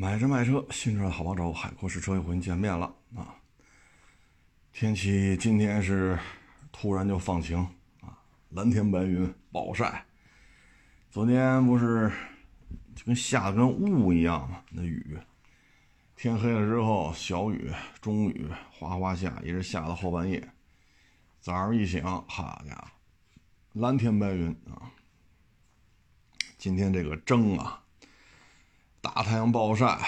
买车卖车，新车好帮手，海阔试车又和您见面了啊！天气今天是突然就放晴啊，蓝天白云，暴晒。昨天不是就跟下的跟雾一样吗，那雨。天黑了之后，小雨、中雨，哗哗下，一直下到后半夜。早上一醒，好家伙，蓝天白云啊！今天这个蒸啊！大太阳暴晒，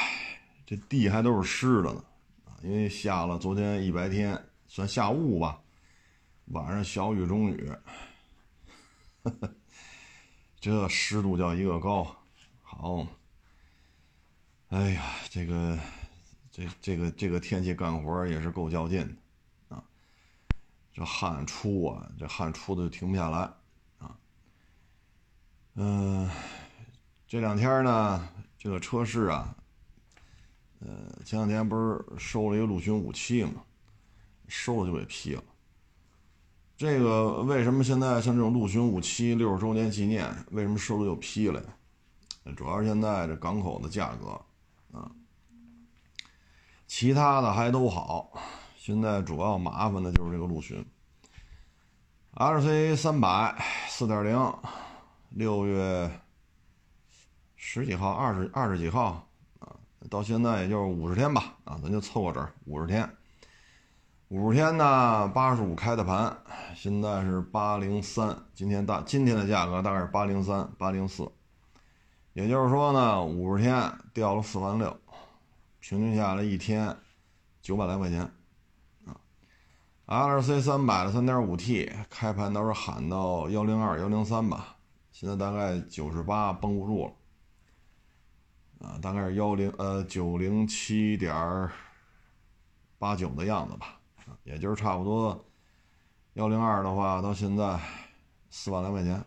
这地还都是湿的呢，啊，因为下了昨天一白天，算下雾吧，晚上小雨中雨，这湿度叫一个高，好，哎呀，这个这这个这个天气干活也是够较劲的，啊，这汗出啊，这汗出的就停不下来，啊，嗯，这两天呢。这个车市啊，呃，前两天不是收了一个陆巡武器嘛，收了就给批了。这个为什么现在像这种陆巡武器六十周年纪念，为什么收了又批了呀？主要是现在这港口的价格啊，其他的还都好，现在主要麻烦的就是这个陆巡，RC 三百四点零，六月。十几号，二十二十几号啊，到现在也就是五十天吧，啊，咱就凑个整，五十天，五十天呢，八十五开的盘，现在是八零三，今天大今天的价格大概是八零三、八零四，也就是说呢，五十天掉了四万六，平均下来一天九百来块钱，啊，L C 三百的三点五 T 开盘都是喊到幺零二、幺零三吧，现在大概九十八绷不住了。啊，大概是幺零呃九零七点八九的样子吧，也就是差不多幺零二的话，到现在四万来块钱，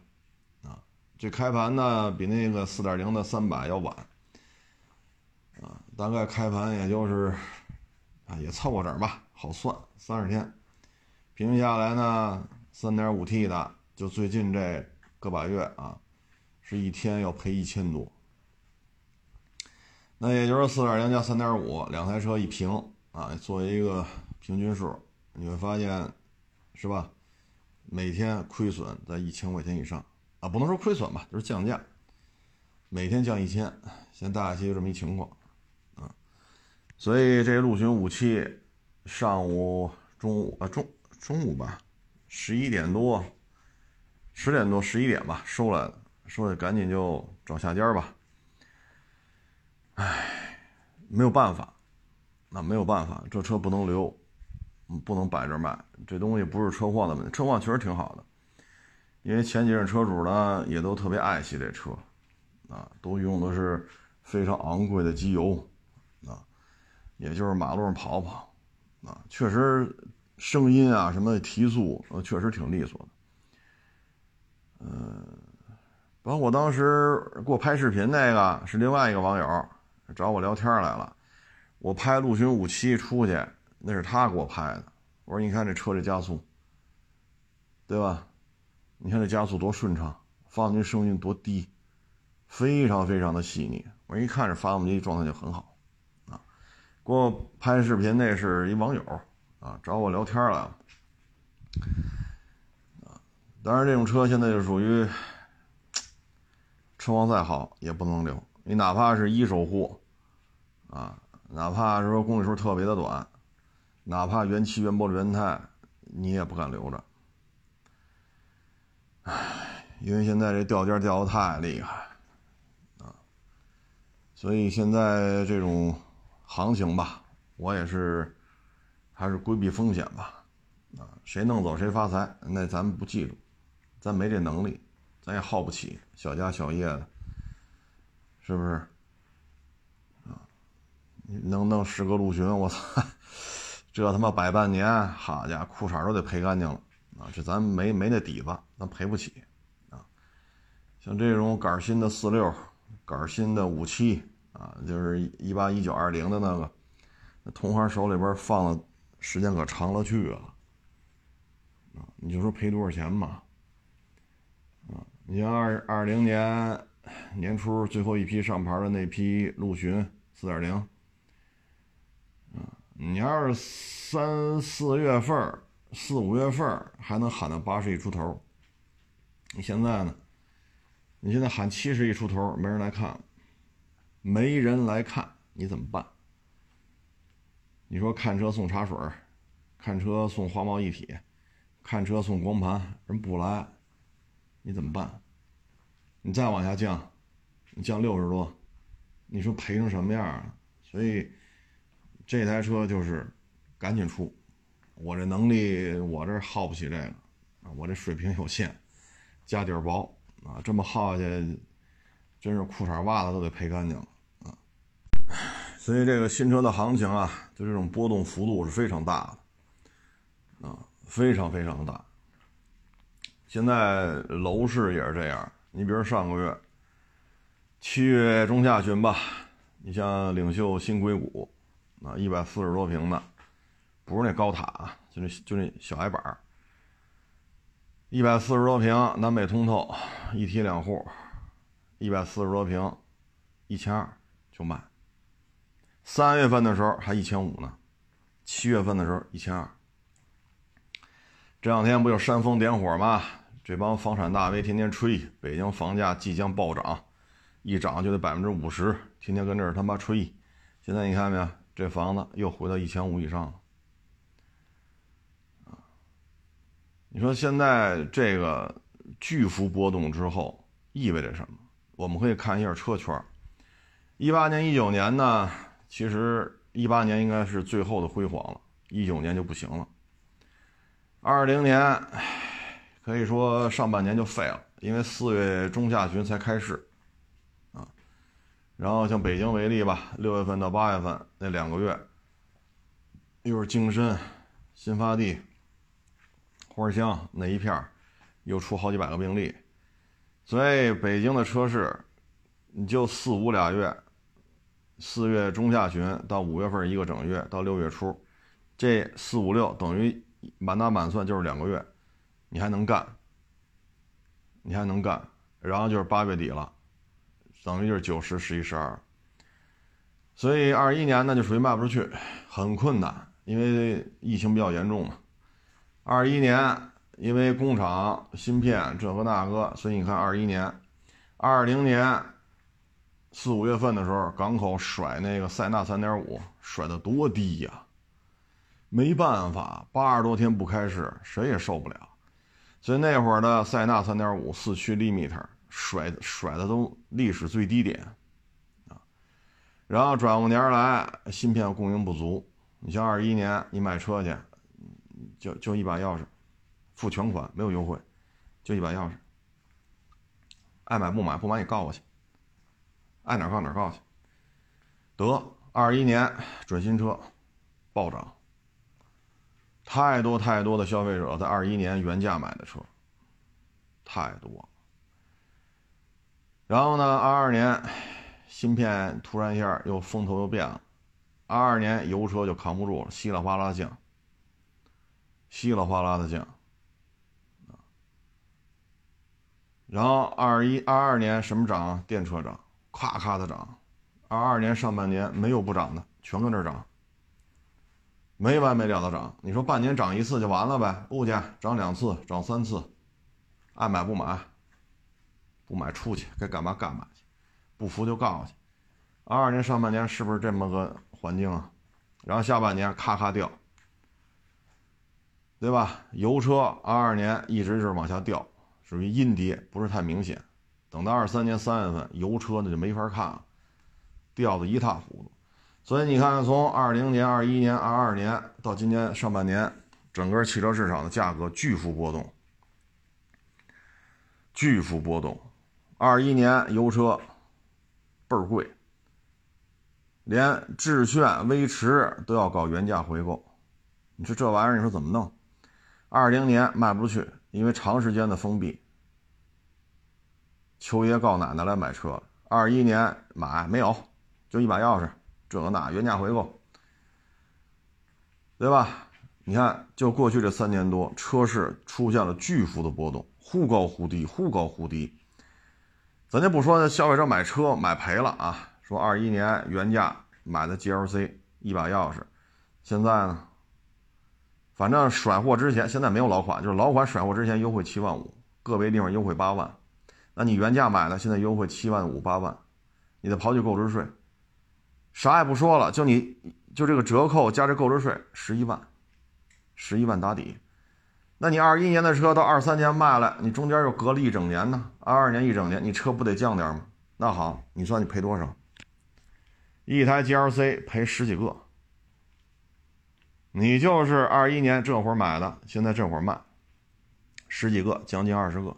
啊，这开盘呢比那个四点零的三百要晚，啊，大概开盘也就是啊也凑合整吧，好算三十天，平均下来呢三点五 T 的，就最近这个把月啊，是一天要赔一千多。那也就是四点零加三点五，两台车一平啊，作为一个平均数，你会发现，是吧？每天亏损在一千块钱以上啊，不能说亏损吧，就是降价，每天降一千，现在大概就这么一情况啊。所以这陆巡五七，上午、中午啊中中午吧，十一点多、十点多、十一点吧收来的，收来赶紧就找下家吧。唉，没有办法，那没有办法，这车不能留，不能摆这卖。这东西不是车况的问题，车况确实挺好的，因为前几任车主呢也都特别爱惜这车，啊，都用的是非常昂贵的机油，啊，也就是马路上跑跑，啊，确实声音啊什么提速呃确实挺利索的，嗯，包括当时给我拍视频那个是另外一个网友。找我聊天来了，我拍陆巡五七出去，那是他给我拍的。我说：“你看这车这加速，对吧？你看这加速多顺畅，发动机声音多低，非常非常的细腻。我一看这发动机状态就很好，啊，给我拍视频那是一网友啊，找我聊天来了，啊，当然这种车现在就属于 车况再好也不能留。”你哪怕是一手货，啊，哪怕是说公里数特别的短，哪怕原漆、原玻璃、原胎，你也不敢留着。唉，因为现在这掉价掉的太厉害，啊，所以现在这种行情吧，我也是还是规避风险吧，啊，谁弄走谁发财，那咱们不记住，咱没这能力，咱也耗不起，小家小业的。是不是？啊，能弄十个陆巡，我操，这他妈摆半年，好家伙，裤衩都得赔干净了啊！这咱没没那底子，咱赔不起啊。像这种杆新的四六，杆新的五七啊，就是一八一九二零的那个，那同行手里边放的时间可长了去了啊！你就说赔多少钱嘛？啊，你像二二零年。年初最后一批上牌的那批陆巡四点零。你要是三四月份、四五月份还能喊到八十亿出头，你现在呢？你现在喊七十亿出头，没人来看，没人来看，你怎么办？你说看车送茶水，看车送花贸一体，看车送光盘，人不来，你怎么办？你再往下降，你降六十多，你说赔成什么样啊？所以。这台车就是赶紧出，我这能力我这耗不起这个啊，我这水平有限，家底儿薄啊，这么耗下去，真是裤衩袜子都得赔干净了啊。所以这个新车的行情啊，就这种波动幅度是非常大的啊，非常非常大。现在楼市也是这样，你比如上个月七月中下旬吧，你像领袖新硅谷。啊，一百四十多平的，不是那高塔，就那就那小矮板儿。一百四十多平，南北通透，一梯两户，一百四十多平，一千二就卖。三月份的时候还一千五呢，七月份的时候一千二。这两天不就煽风点火吗？这帮房产大 V 天天吹北京房价即将暴涨，一涨就得百分之五十，天天跟这儿他妈吹。现在你看没有？这房子又回到一千五以上了，你说现在这个巨幅波动之后意味着什么？我们可以看一下车圈。一八年、一九年呢，其实一八年应该是最后的辉煌了，一九年就不行了。二零年可以说上半年就废了，因为四月中下旬才开市。啊然后像北京为例吧，六月份到八月份那两个月，又是京深、新发地、花乡那一片又出好几百个病例，所以北京的车市，你就四五俩月，四月中下旬到五月份一个整月到六月初，这四五六等于满打满算就是两个月，你还能干，你还能干，然后就是八月底了。等于就是九十、十一、十二，所以二一年呢就属于卖不出去，很困难，因为疫情比较严重嘛。二一年因为工厂芯片这个那个，所以你看二一年、二零年四五月份的时候，港口甩那个塞纳三点五，甩的多低呀！没办法，八十多天不开市，谁也受不了。所以那会儿的塞纳三点五四驱 limiter。甩甩的都历史最低点，啊，然后转过年来芯片供应不足，你像二一年你买车去，就就一把钥匙，付全款没有优惠，就一把钥匙，爱买不买不买你告我去，爱哪告哪告去，得二一年准新车暴涨，太多太多的消费者在二一年原价买的车，太多。然后呢？二二年，芯片突然一下又风头又变了。二二年油车就扛不住了，稀里哗啦降，稀里哗啦的降。然后二一、二二年什么涨？电车涨，咔咔的涨。二二年上半年没有不涨的，全跟这涨，没完没了的涨。你说半年涨一次就完了呗？物价涨两次，涨三次，爱买不买？不买出去，该干嘛干嘛去，不服就告去。二二年上半年是不是这么个环境啊？然后下半年咔咔掉，对吧？油车二二年一直是往下掉，属于阴跌，不是太明显。等到二三年三月份，油车那就没法看了，掉的一塌糊涂。所以你看，从二零年、二一年、二二年到今年上半年，整个汽车市场的价格巨幅波动，巨幅波动。二一年油车倍儿贵，连致炫、威驰都要搞原价回购。你说这玩意儿，你说怎么弄？二零年卖不出去，因为长时间的封闭。求爷告奶奶来买车。二一年买没有，就一把钥匙，这个那原价回购，对吧？你看，就过去这三年多，车市出现了巨幅的波动，忽高忽低，忽高忽低。咱就不说消费者买车买赔了啊，说二一年原价买的 GLC 一把钥匙，现在呢，反正甩货之前现在没有老款，就是老款甩货之前优惠七万五，个别地方优惠八万。那你原价买的，现在优惠七万五八万，你得刨去购置税，啥也不说了，就你就这个折扣加这购置税十一万，十一万打底。那你二一年的车到二三年卖了，你中间又隔了一整年呢，二二年一整年，你车不得降点吗？那好，你算你赔多少？一台 GLC 赔十几个，你就是二一年这会儿买的，现在这会儿卖，十几个，将近二十个。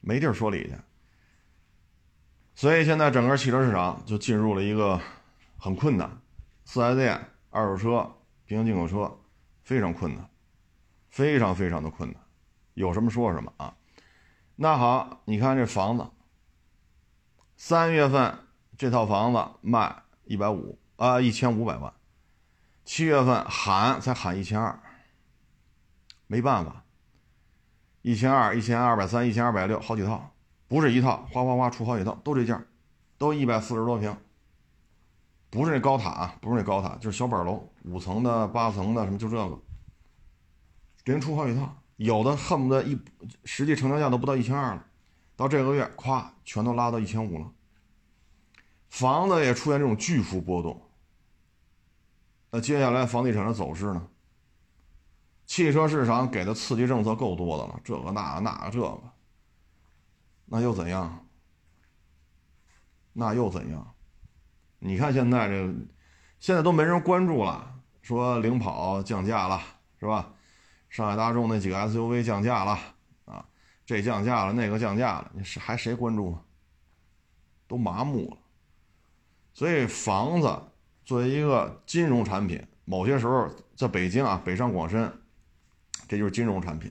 没地儿说理去，所以现在整个汽车市场就进入了一个很困难，四 S 店、二手车、平行进口车非常困难，非常非常的困难，有什么说什么啊。那好，你看这房子，三月份这套房子卖一百五啊，一千五百万，七月份喊才喊一千二，没办法。一千二、一千二百三、一千二百六，好几套，不是一套，哗哗哗出好几套，都这价，都一百四十多平，不是那高塔，不是那高塔，就是小板楼，五层的、八层的，什么就这个，给人出好几套，有的恨不得一实际成交价都不到一千二了，到这个月咵全都拉到一千五了，房子也出现这种巨幅波动，那接下来房地产的走势呢？汽车市场给的刺激政策够多的了，这个那个那个这个，那又怎样？那又怎样？你看现在这，现在都没人关注了，说领跑降价了，是吧？上海大众那几个 SUV 降价了啊，这降价了，那个降价了，你是还谁关注？都麻木了。所以房子作为一个金融产品，某些时候在北京啊，北上广深。这就是金融产品，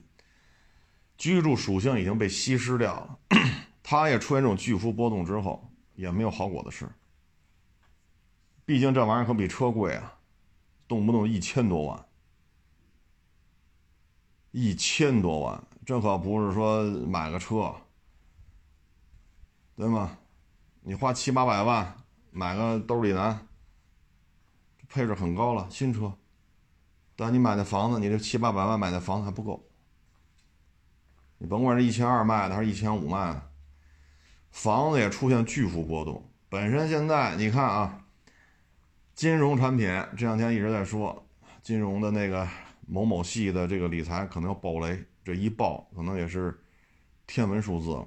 居住属性已经被稀释掉了，它也出现这种巨幅波动之后，也没有好果子吃。毕竟这玩意儿可比车贵啊，动不动一千多万，一千多万，这可不是说买个车，对吗？你花七八百万买个兜里南，配置很高了，新车。但你买的房子，你这七八百万买的房子还不够。你甭管是一千二卖的还是一千五卖的，房子也出现巨幅波动。本身现在你看啊，金融产品这两天一直在说，金融的那个某某系的这个理财可能要爆雷，这一爆可能也是天文数字了。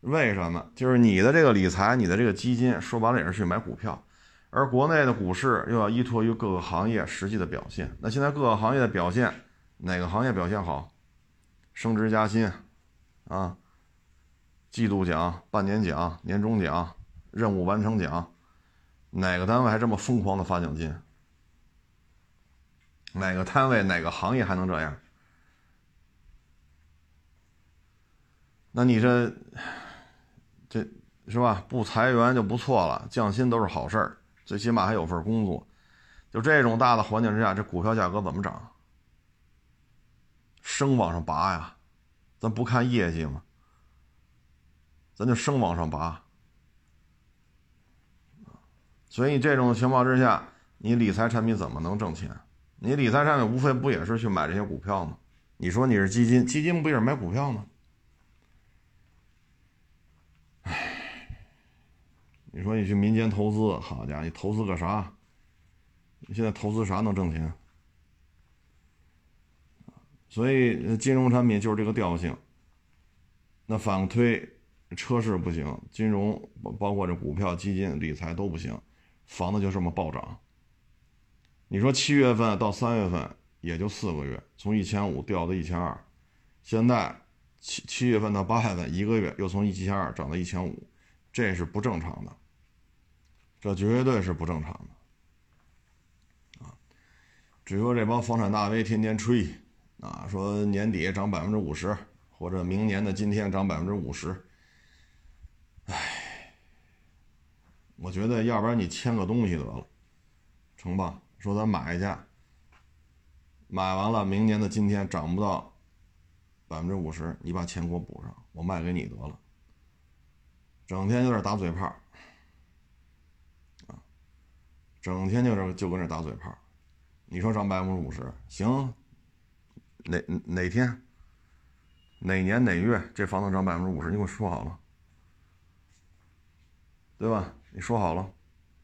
为什么？就是你的这个理财，你的这个基金，说白了也是去买股票。而国内的股市又要依托于各个行业实际的表现。那现在各个行业的表现，哪个行业表现好？升职加薪，啊，季度奖、半年奖、年终奖、任务完成奖，哪个单位还这么疯狂的发奖金？哪个单位、哪个行业还能这样？那你这，这是吧？不裁员就不错了，降薪都是好事儿。最起码还有份工作，就这种大的环境之下，这股票价格怎么涨？生往上拔呀，咱不看业绩吗？咱就生往上拔。所以这种情况之下，你理财产品怎么能挣钱？你理财产品无非不也是去买这些股票吗？你说你是基金，基金不也是买股票吗？你说你去民间投资，好家伙，你投资个啥？你现在投资啥能挣钱？所以金融产品就是这个调性。那反推，车市不行，金融包括这股票、基金、理财都不行，房子就这么暴涨。你说七月份到三月份也就四个月，从一千五掉到一千二，现在七七月份到八月份一个月又从一千二涨到一千五，这是不正常的。这绝对是不正常的，啊！只说这帮房产大 V 天天吹，啊，说年底涨百分之五十，或者明年的今天涨百分之五十，哎，我觉得要不然你签个东西得了，成吧？说咱买一下，买完了明年的今天涨不到百分之五十，你把钱给我补上，我卖给你得了。整天有点打嘴炮。啊整天就是就跟这打嘴炮。你说涨百分之五十行？哪哪天？哪年哪月这房子涨百分之五十？你给我说好了，对吧？你说好了，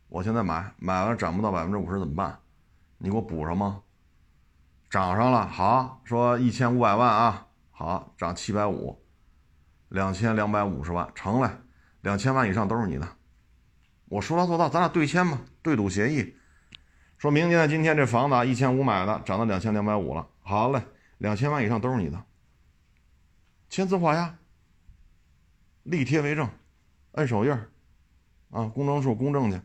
我现在买，买完涨不到百分之五十怎么办？你给我补上吗？涨上了，好说一千五百万啊，好涨七百五，两千两百五十万成了，两千万以上都是你的。我说到做到，咱俩对签嘛，对赌协议。说明年今天这房子啊一千五买的，涨到两千两百五了。好嘞，两千万以上都是你的，签字画押，立贴为证，摁手印啊，公证处公证去。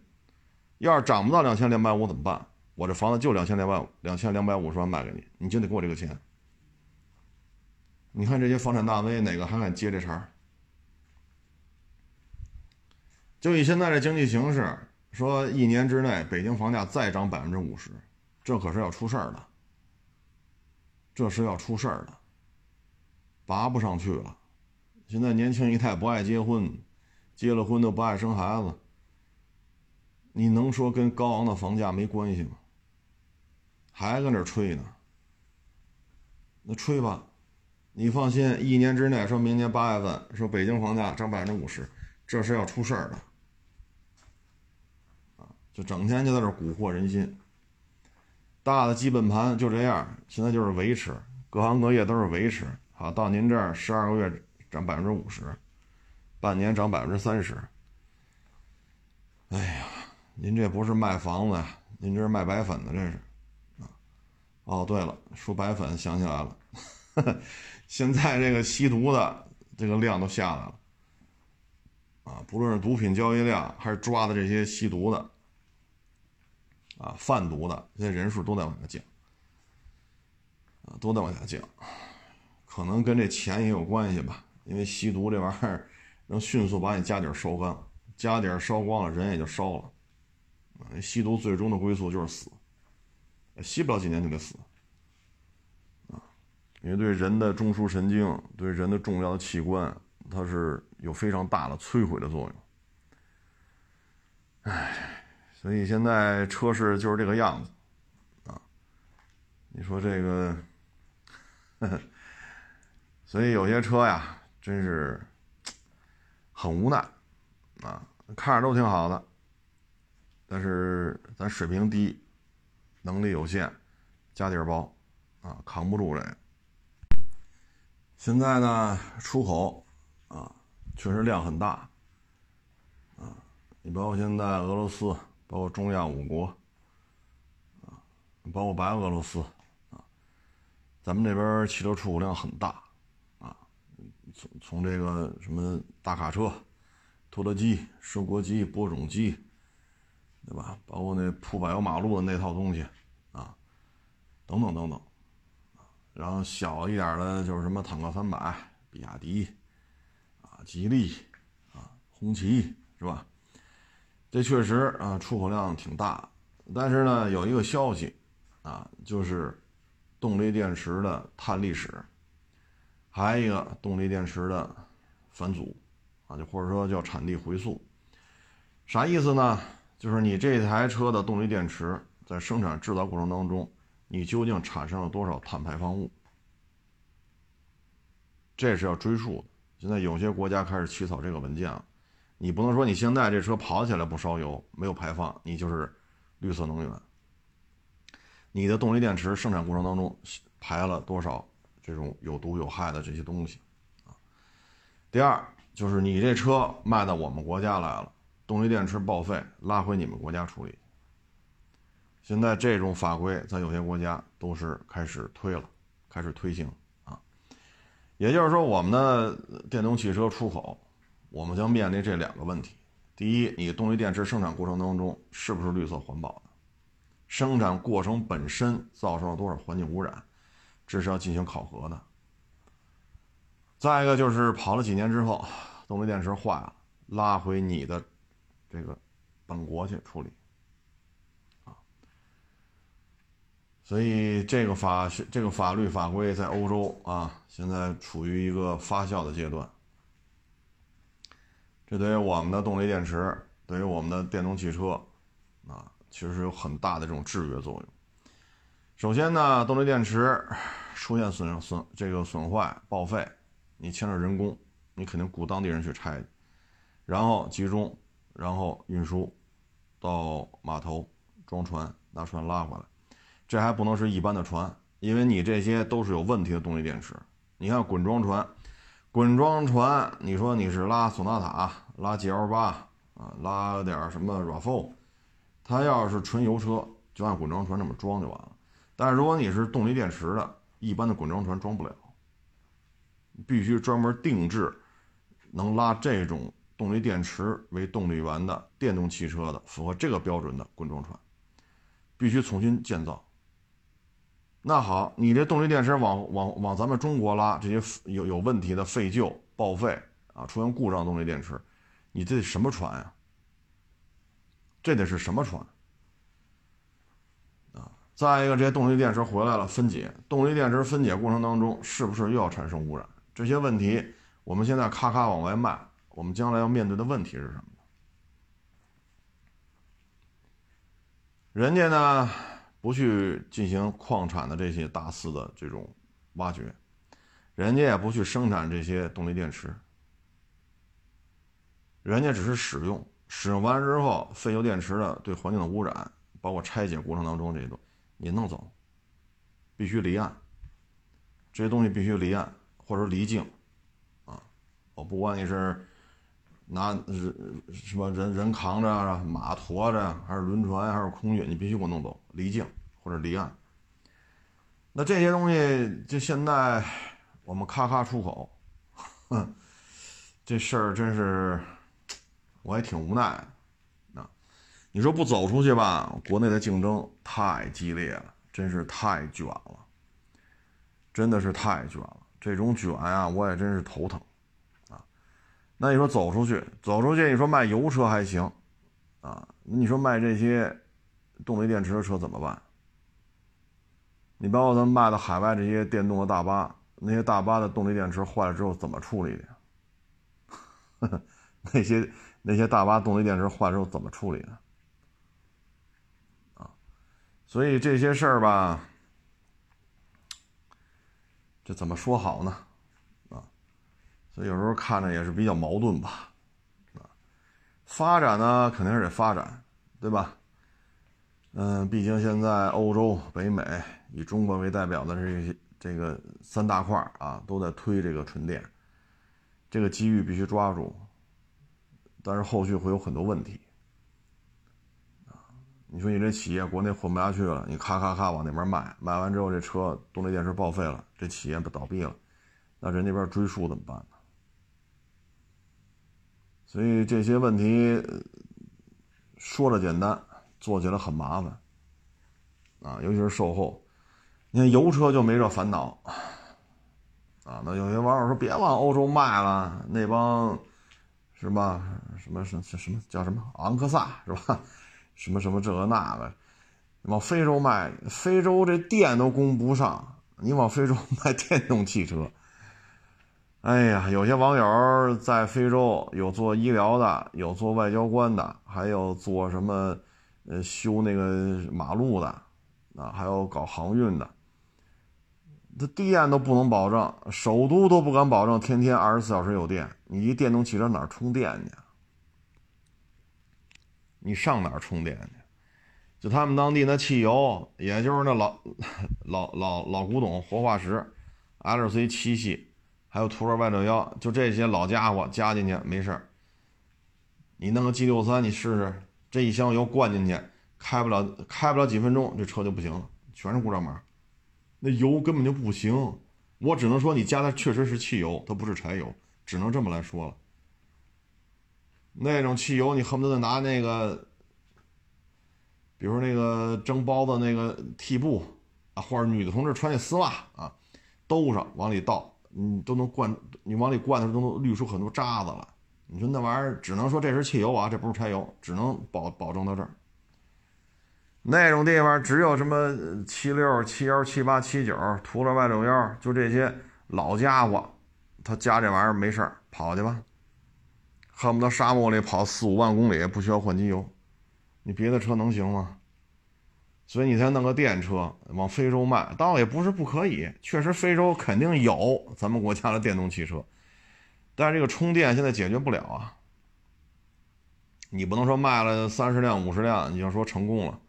要是涨不到两千两百五怎么办？我这房子就两千两百两千两百五十万卖给你，你就得给我这个钱。你看这些房产大 V 哪个还敢接这茬儿？就以现在这经济形势。说一年之内北京房价再涨百分之五十，这可是要出事儿的。这是要出事儿的，拔不上去了。现在年轻一代不爱结婚，结了婚都不爱生孩子。你能说跟高昂的房价没关系吗？还搁那吹呢？那吹吧，你放心，一年之内，说明年八月份说北京房价涨百分之五十，这是要出事儿的。啊就整天就在这蛊惑人心，大的基本盘就这样，现在就是维持，各行各业都是维持。好，到您这儿十二个月涨百分之五十，半年涨百分之三十。哎呀，您这不是卖房子呀，您这是卖白粉的，这是。哦，对了，说白粉想起来了，现在这个吸毒的这个量都下来了，啊，不论是毒品交易量还是抓的这些吸毒的。啊，贩毒的这些人数都在往下降，啊，都在往下降，可能跟这钱也有关系吧。因为吸毒这玩意儿能迅速把你家底儿烧干，家底儿烧光了，人也就烧了。啊，吸毒最终的归宿就是死，吸不了几年就得死。啊，因为对人的中枢神经、对人的重要的器官，它是有非常大的摧毁的作用。唉。所以现在车市就是这个样子，啊，你说这个，所以有些车呀，真是很无奈，啊，看着都挺好的，但是咱水平低，能力有限，家底儿薄，啊，扛不住这个。现在呢，出口啊，确实量很大，啊，你包括现在俄罗斯。包括中亚五国，啊，包括白俄罗斯，啊，咱们这边汽车出口量很大，啊，从从这个什么大卡车、拖拉机、收割机、播种机，对吧？包括那铺柏油马路的那套东西，啊，等等等等，然后小一点的就是什么坦克三百、比亚迪，啊，吉利，啊，红旗，是吧？这确实啊，出口量挺大，但是呢，有一个消息，啊，就是动力电池的碳历史，还有一个动力电池的返祖，啊，就或者说叫产地回溯，啥意思呢？就是你这台车的动力电池在生产制造过程当中，你究竟产生了多少碳排放物？这是要追溯的。现在有些国家开始起草这个文件了。你不能说你现在这车跑起来不烧油、没有排放，你就是绿色能源。你的动力电池生产过程当中排了多少这种有毒有害的这些东西啊？第二就是你这车卖到我们国家来了，动力电池报废拉回你们国家处理。现在这种法规在有些国家都是开始推了，开始推行啊。也就是说，我们的电动汽车出口。我们将面临这两个问题：第一，你动力电池生产过程当中是不是绿色环保的？生产过程本身造成了多少环境污染？这是要进行考核的。再一个就是跑了几年之后，动力电池坏了，拉回你的这个本国去处理啊。所以这个法这个法律法规在欧洲啊，现在处于一个发酵的阶段。这对于我们的动力电池，对于我们的电动汽车，啊，其实有很大的这种制约作用。首先呢，动力电池出现损损这个损坏报废，你牵扯人工，你肯定雇当地人去拆，然后集中，然后运输到码头装船，拿船拉回来。这还不能是一般的船，因为你这些都是有问题的动力电池。你看滚装船，滚装船，你说你是拉索纳塔、拉 GL 八啊，拉点什么 RAV4，它要是纯油车，就按滚装船这么装就完了。但是如果你是动力电池的，一般的滚装船装不了，必须专门定制能拉这种动力电池为动力源的电动汽车的，符合这个标准的滚装船，必须重新建造。那好，你这动力电池往往往咱们中国拉，这些有有问题的废旧报废啊，出现故障动力电池，你这什么船呀？这得是什么船啊？再一个，这些动力电池回来了分解，动力电池分解过程当中是不是又要产生污染？这些问题，我们现在咔咔往外卖，我们将来要面对的问题是什么？人家呢？不去进行矿产的这些大肆的这种挖掘，人家也不去生产这些动力电池，人家只是使用，使用完之后，废旧电池的对环境的污染，包括拆解过程当中这些东西，你弄走，必须离岸，这些东西必须离岸或者离境，啊，我不管你是。拿人什么人人扛着，马驮着，还是轮船，还是空运，你必须给我弄走，离境或者离岸。那这些东西，就现在我们咔咔出口，哼，这事儿真是，我也挺无奈。啊，你说不走出去吧，国内的竞争太激烈了，真是太卷了，真的是太卷了。这种卷啊，我也真是头疼。那你说走出去，走出去，你说卖油车还行，啊，你说卖这些动力电池的车怎么办？你包括咱们卖的海外这些电动的大巴，那些大巴的动力电池坏了之后怎么处理的？那些那些大巴动力电池坏了之后怎么处理的？啊，所以这些事儿吧，这怎么说好呢？有时候看着也是比较矛盾吧，啊，发展呢肯定是得发展，对吧？嗯，毕竟现在欧洲、北美以中国为代表的这些这个三大块啊，都在推这个纯电，这个机遇必须抓住，但是后续会有很多问题，啊，你说你这企业国内混不下去了，你咔咔咔往那边卖，卖完之后这车动力电池报废了，这企业不倒闭了，那人那边追诉怎么办呢？所以这些问题说着简单，做起来很麻烦啊，尤其是售后。你看油车就没这烦恼啊。那有些网友说别往欧洲卖了，那帮是吧？什么什什么叫什么昂克萨是吧？什么什么这个那个，往非洲卖，非洲这电都供不上，你往非洲卖电动汽车。哎呀，有些网友在非洲有做医疗的，有做外交官的，还有做什么，呃，修那个马路的，啊，还有搞航运的。这电都不能保证，首都都不敢保证天天二十四小时有电。你一电动汽车哪儿充电去？你上哪儿充电去？就他们当地那汽油，也就是那老老老老古董活化石，LC 七系。还有途乐 Y 六幺，就这些老家伙加进去没事儿。你弄个 G 六三，你试试，这一箱油灌进去，开不了开不了几分钟，这车就不行了，全是故障码。那油根本就不行，我只能说你加的确实是汽油，它不是柴油，只能这么来说了。那种汽油，你恨不得拿那个，比如那个蒸包子那个屉布啊，或者女的同志穿那丝袜啊，兜上往里倒。你都能灌，你往里灌的时候都能滤出很多渣子了。你说那玩意儿只能说这是汽油啊，这不是柴油，只能保保证到这儿。那种地方只有什么七六、七幺、七八、七九、途乐 Y 六幺，就这些老家伙，他加这玩意儿没事儿，跑去吧，恨不得沙漠里跑四五万公里不需要换机油。你别的车能行吗？所以你才弄个电车往非洲卖，倒也不是不可以，确实非洲肯定有咱们国家的电动汽车，但是这个充电现在解决不了啊。你不能说卖了三十辆、五十辆，你就说成功了。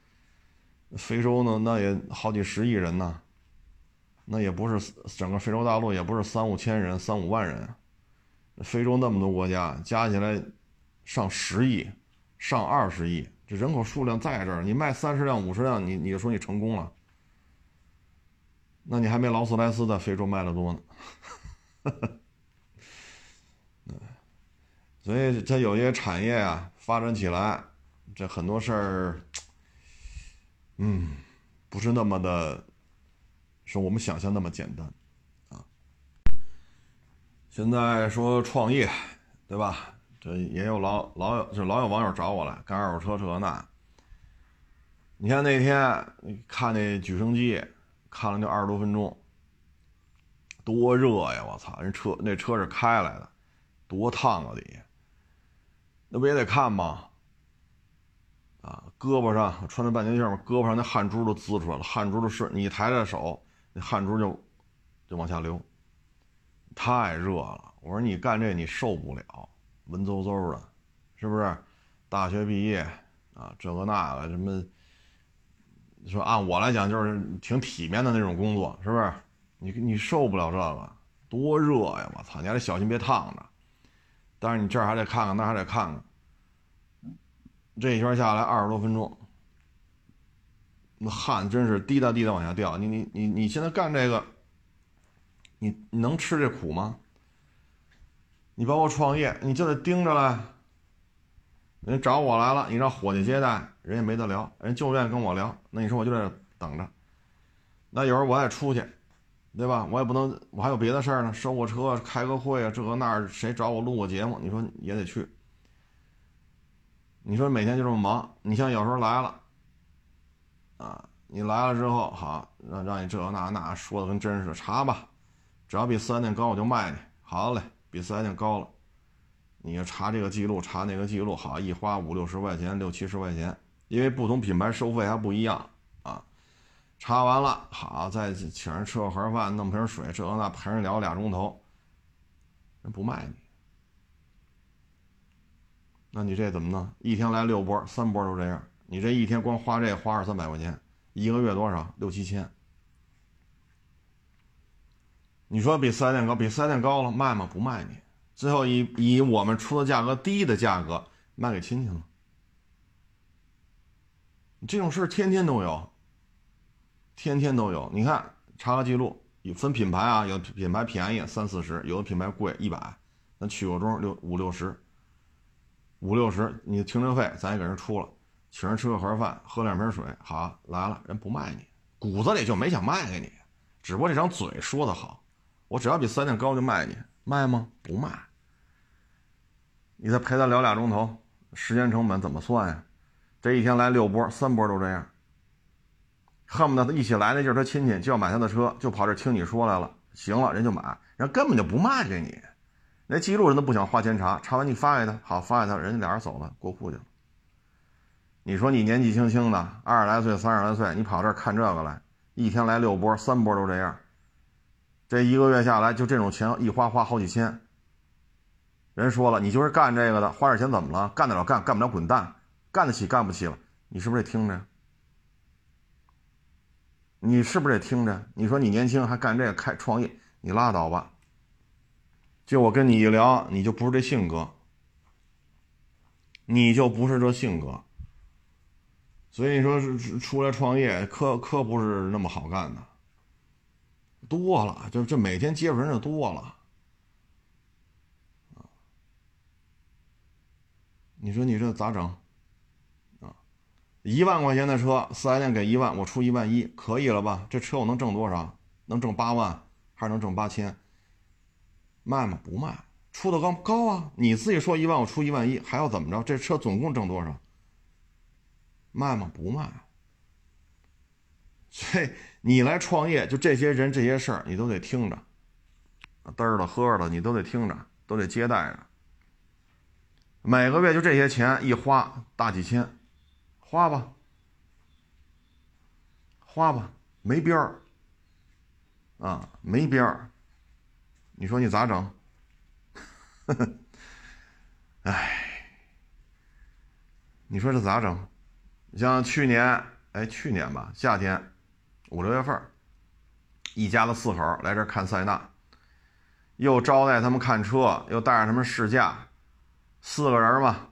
非洲呢，那也好几十亿人呢，那也不是整个非洲大陆也不是三五千人、三五万人，非洲那么多国家加起来上十亿、上二十亿，这人口数量在这儿，你卖三十辆、五十辆，你你就说你成功了，那你还没劳斯莱斯在非洲卖的多呢。所以它有些产业啊发展起来，这很多事儿，嗯，不是那么的，是我们想象那么简单，啊。现在说创业，对吧？这也有老老有，就老有网友找我来干二手车这那。你看那天看那举升机，看了就二十多分钟，多热呀！我操，人车那车是开来的，多烫啊！底下。那不也得看吗？啊，胳膊上穿着半截袖嘛，胳膊上那汗珠都滋出来了，汗珠都是你抬着手，那汗珠就就往下流，太热了。我说你干这你受不了，文绉绉的，是不是？大学毕业啊，这个那个什么，说按我来讲就是挺体面的那种工作，是不是？你你受不了这个，多热呀！我操，你还得小心别烫着。但是你这儿还得看看，那还得看看。这一圈下来二十多分钟，那汗真是滴答滴答往下掉。你你你你现在干这个，你你能吃这苦吗？你包括创业，你就得盯着了。人找我来了，你让伙计接待，人也没得聊，人就愿意跟我聊。那你说我就在这等着。那有时候我也出去。对吧？我也不能，我还有别的事儿呢，收个车、开个会啊，这个那儿谁找我录个节目，你说也得去。你说每天就这么忙，你像有时候来了，啊，你来了之后，好让让你这那那说的跟真似的，查吧，只要比四 S 店高我就卖你。好嘞，比四 S 店高了，你要查这个记录，查那个记录，好一花五六十块钱，六七十块钱，因为不同品牌收费还不一样啊。查完了，好，再请人吃个盒饭，弄瓶水，这那陪人聊俩钟头，人不卖你，那你这怎么弄？一天来六波，三波都这样，你这一天光花这花二三百块钱，一个月多少？六七千。你说比四 S 店高，比四 S 店高了，卖吗？不卖你，最后以以我们出的价格低的价格卖给亲戚了。这种事天天都有。天天都有，你看查个记录，分品牌啊，有品牌便宜三四十，有的品牌贵一百，咱取个中六五六十，五六十，你停车费咱也给人出了，请人吃个盒饭，喝两瓶水，好来了，人不卖你，骨子里就没想卖给你，只不过这张嘴说的好，我只要比三店高就卖你，卖吗？不卖，你再陪他聊俩钟头，时间成本怎么算呀？这一天来六波，三波都这样。恨不得他一起来，那就是他亲戚，就要买他的车，就跑这听你说来了。行了，人就买，人根本就不卖给你，那记录人都不想花钱查，查完你发给他，好发给他，人家俩人走了，过户去了。你说你年纪轻轻的，二十来岁、三十来岁，你跑这儿看这个来，一天来六波，三波都这样，这一个月下来就这种钱一花花好几千。人说了，你就是干这个的，花点钱怎么了？干得了干，干不了滚蛋，干得起干不起了，你是不是得听着？你是不是得听着？你说你年轻还干这个开创业，你拉倒吧。就我跟你一聊，你就不是这性格，你就不是这性格。所以你说是出来创业，可可不是那么好干的。多了，就这每天接触人就多了。你说你这咋整？啊一万块钱的车，四 S 店给一万，我出一万一，可以了吧？这车我能挣多少？能挣八万，还是能挣八千？卖吗？不卖，出的高高啊！你自己说一万，我出一万一，还要怎么着？这车总共挣多少？卖吗？不卖。所以你来创业，就这些人这些事儿，你都得听着，嘚儿的喝的，你都得听着，都得接待着。每个月就这些钱一花，大几千。花吧，花吧，没边儿啊，没边儿。你说你咋整？哎，你说这咋整？你像去年，哎，去年吧，夏天五六月份，一家子四口来这看塞纳，又招待他们看车，又带着他们试驾，四个人嘛，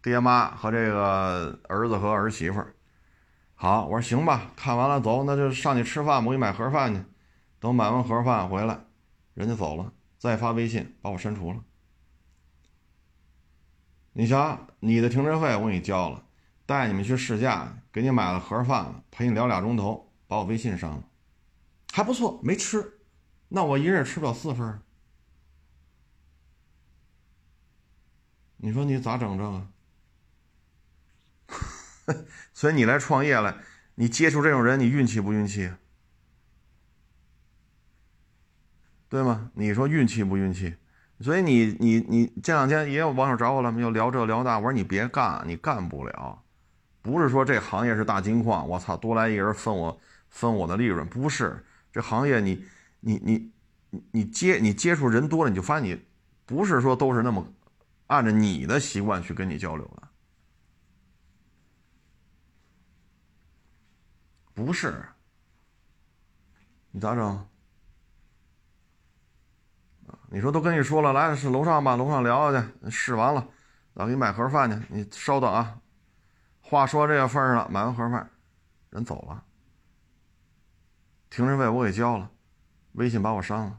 爹妈和这个儿子和儿媳妇。好，我说行吧，看完了走，那就上去吃饭，我给你买盒饭去。等买完盒饭回来，人家走了，再发微信把我删除了。你瞧，你的停车费我给你交了，带你们去试驾，给你买了盒饭，陪你聊俩钟头，把我微信删了，还不错，没吃，那我一人吃不了四份。你说你咋整这个？所以你来创业了，你接触这种人，你运气不运气？对吗？你说运气不运气？所以你你你这两天也有网友找我了，又聊这聊那。我说你别干，你干不了。不是说这行业是大金矿，我操，多来一人分我分我的利润，不是。这行业你你你你接你接触人多了，你就发现你不是说都是那么按照你的习惯去跟你交流的，不是。你咋整？你说都跟你说了，来是楼上吧，楼上聊去，试完了，我给你买盒饭去。你稍等啊。话说这个份上了，买完盒饭，人走了。停车费我给交了，微信把我删了。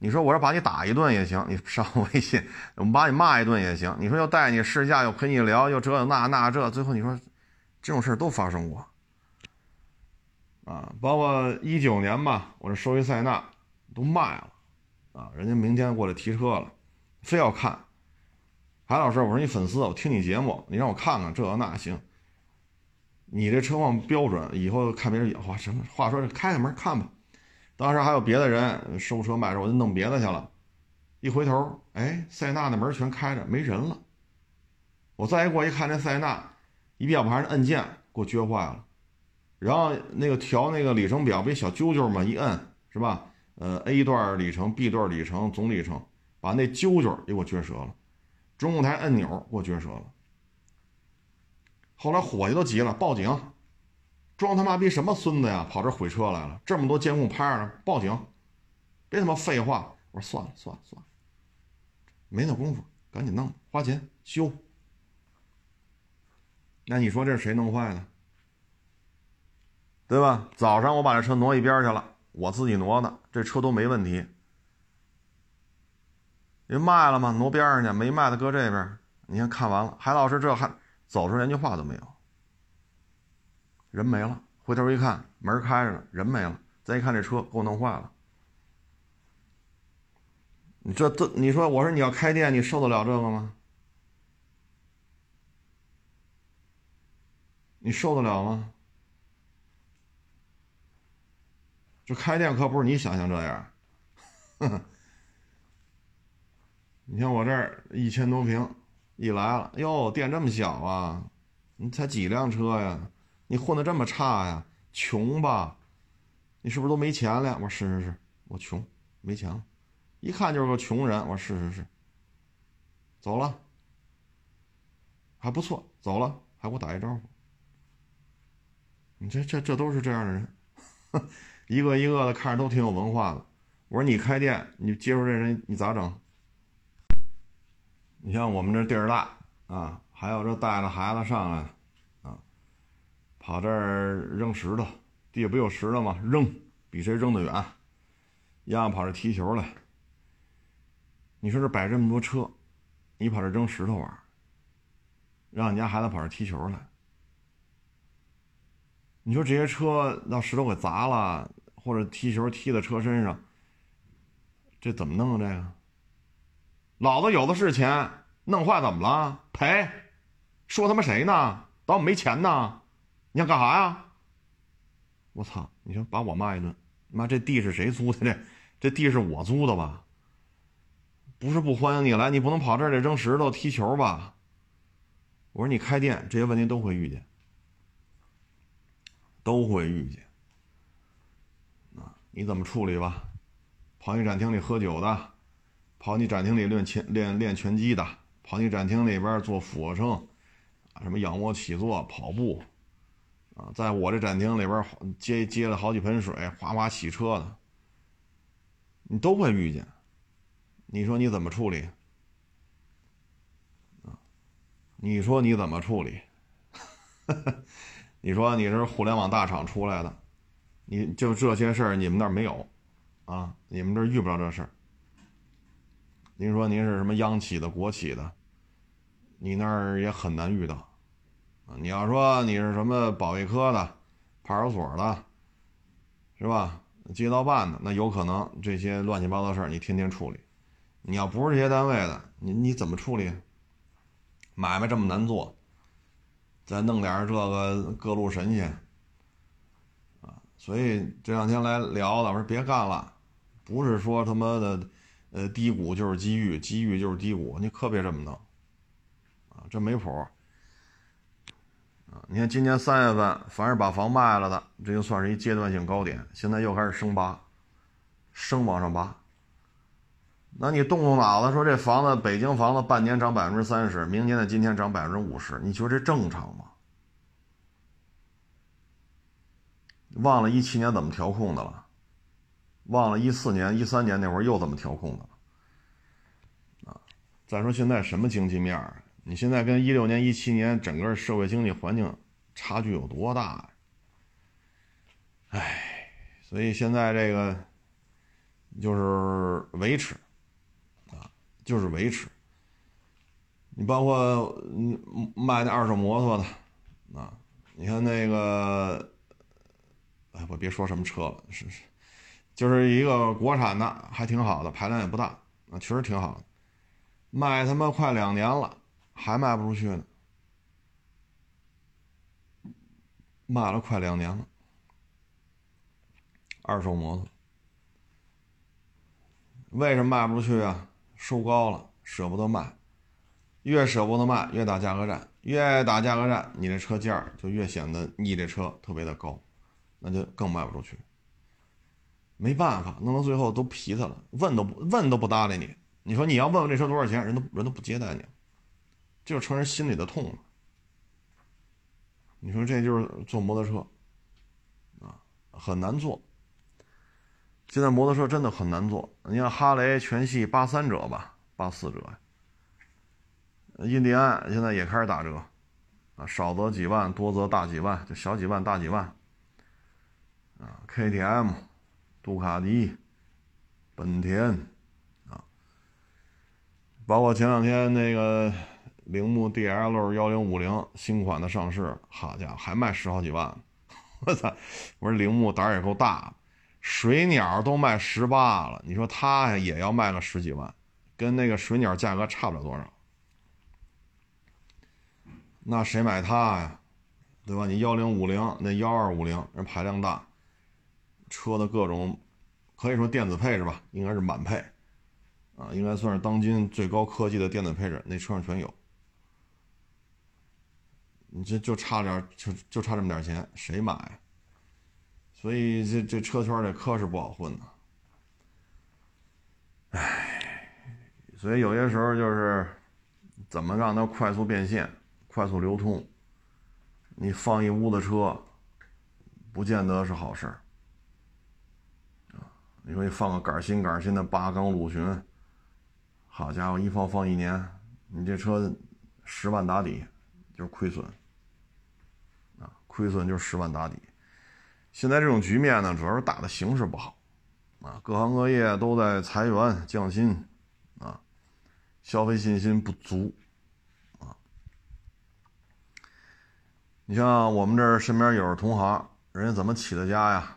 你说我这把你打一顿也行，你上微信，我们把你骂一顿也行。你说要带你试驾，又陪你聊，又这那那这，最后你说这种事都发生过啊。包括一九年吧，我这收一塞纳都卖了。啊，人家明天过来提车了，非要看。韩老师，我是你粉丝，我听你节目，你让我看看这那行。你这车况标准，以后看别人话什么话说，开开门看吧。当时还有别的人收车卖车，我就弄别的去了。一回头，哎，塞纳的门全开着，没人了。我再一过一看，这塞纳仪表盘的按键给我撅坏了，然后那个调那个里程表不一小揪揪嘛，一摁是吧？呃，A 段里程，B 段里程，总里程，把那揪揪给我撅折了，中控台按钮给我撅折了。后来伙计都急了，报警，装他妈逼什么孙子呀，跑这毁车来了，这么多监控拍着呢，报警，别他妈废话。我说算了算了算了，没那功夫，赶紧弄，花钱修。那你说这是谁弄坏的？对吧？早上我把这车挪一边去了。我自己挪的，这车都没问题。人卖了吗？挪边上去，没卖的搁这边。你看看完了，海老师这还走出连句话都没有，人没了。回头一看，门开着呢，人没了。再一看这车给我弄坏了。你这这，你说我说你要开店，你受得了这个吗？你受得了吗？这开店可不是你想象这样，你看我这儿一千多平，一来了，哟，店这么小啊？你才几辆车呀？你混的这么差呀？穷吧？你是不是都没钱了？我说是是是，我穷，没钱了，一看就是个穷人。我说是是是，走了，还不错，走了还给我打一招呼。你这这这都是这样的人。一个一个的看着都挺有文化的，我说你开店，你接触这人你咋整？你像我们这地儿大啊，还有这带着孩子上来，啊，跑这儿扔石头，地下不有石头吗？扔，比谁扔得远，一样跑这踢球来。你说这摆这么多车，你跑这扔石头玩，让你家孩子跑这踢球来，你说这些车让石头给砸了？或者踢球踢在车身上，这怎么弄啊？这个，老子有的是钱，弄坏怎么了？赔，说他妈谁呢？当我没钱呢？你想干啥呀？我操！你说把我骂一顿，妈这地是谁租的？这这地是我租的吧？不是不欢迎你来，你不能跑这里扔石头踢球吧？我说你开店这些问题都会遇见，都会遇见。啊，你怎么处理吧？跑你展厅里喝酒的，跑你展厅里练拳练练拳击的，跑你展厅里边做俯卧撑，什么仰卧起坐、跑步，啊，在我这展厅里边接接了好几盆水，哗哗洗车的，你都会遇见。你说你怎么处理？啊，你说你怎么处理？你说你是互联网大厂出来的，你就这些事儿你们那儿没有，啊，你们这儿遇不着这事儿。您说您是什么央企的、国企的，你那儿也很难遇到，啊，你要说你是什么保卫科的、派出所的，是吧？街道办的，那有可能这些乱七八糟事儿你天天处理。你要不是这些单位的，你你怎么处理？买卖这么难做，再弄点这个各路神仙，啊！所以这两天来聊的，我说别干了，不是说他妈的，呃，低谷就是机遇，机遇就是低谷，你可别这么弄，啊，这没谱。啊，你看今年三月份，凡是把房卖了的，这就算是一阶段性高点，现在又开始升八，升往上拔。那你动动脑子说，这房子北京房子半年涨百分之三十，明年的今天涨百分之五十，你觉得这正常吗？忘了一七年怎么调控的了，忘了一四年、一三年那会儿又怎么调控的啊？再说现在什么经济面儿？你现在跟一六年、一七年整个社会经济环境差距有多大呀？唉，所以现在这个就是维持。啊就是维持。你包括嗯卖那二手摩托的啊，你看那个，哎，我别说什么车了，是是，就是一个国产的，还挺好的，排量也不大啊，确实挺好的，卖他妈快两年了，还卖不出去呢，卖了快两年了，二手摩托，为什么卖不出去啊？收高了，舍不得卖，越舍不得卖，越打价格战，越打价格战，你这车价就越显得你这车特别的高，那就更卖不出去。没办法，弄到最后都皮他了，问都不问都不搭理你。你说你要问问这车多少钱，人都人都不接待你，就是成人心里的痛了。你说这就是坐摩托车啊，很难做。现在摩托车真的很难做，你看哈雷全系八三折吧，八四折。印第安现在也开始打折，啊，少则几万，多则大几万，就小几万大几万。啊，KTM，杜卡迪，本田，啊，包括前两天那个铃木 DL 幺零五零新款的上市，好家伙，还卖十好几万，我操！我说铃木胆儿也够大。水鸟都卖十八了，你说它也要卖个十几万，跟那个水鸟价格差不了多少，那谁买它呀？对吧？你幺零五零那幺二五零人排量大，车的各种可以说电子配置吧，应该是满配，啊，应该算是当今最高科技的电子配置，那车上全有。你这就差点，就就差这么点钱，谁买？所以这这车圈这科是不好混的，唉，所以有些时候就是怎么让它快速变现、快速流通，你放一屋子车，不见得是好事儿。你说你放个杆新杆新的八缸陆巡，好家伙，一放放一年，你这车十万打底就是亏损啊，亏损就是十万打底。现在这种局面呢，主要是大的形势不好，啊，各行各业都在裁员降薪，啊，消费信心不足，啊，你像我们这儿身边有同行，人家怎么起的家呀？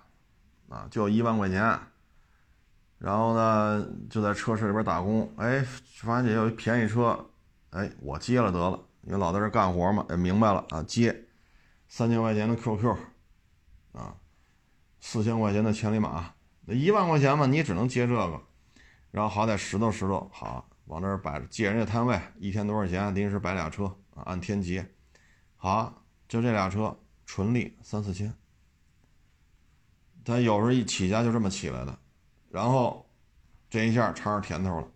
啊，就一万块钱，然后呢就在车市里边打工，哎，发现有一便宜车，哎，我接了得了，因为老在这干活嘛，也明白了啊，接三千块钱的 QQ，啊。四千块钱的千里马，那一万块钱嘛，你只能接这个，然后好歹拾掇拾掇，好往这儿摆，借人家摊位，一天多少钱？临时摆俩车，啊，按天结。好，就这俩车纯利三四千。他有时候一起家就这么起来的，然后这一下尝上甜头了。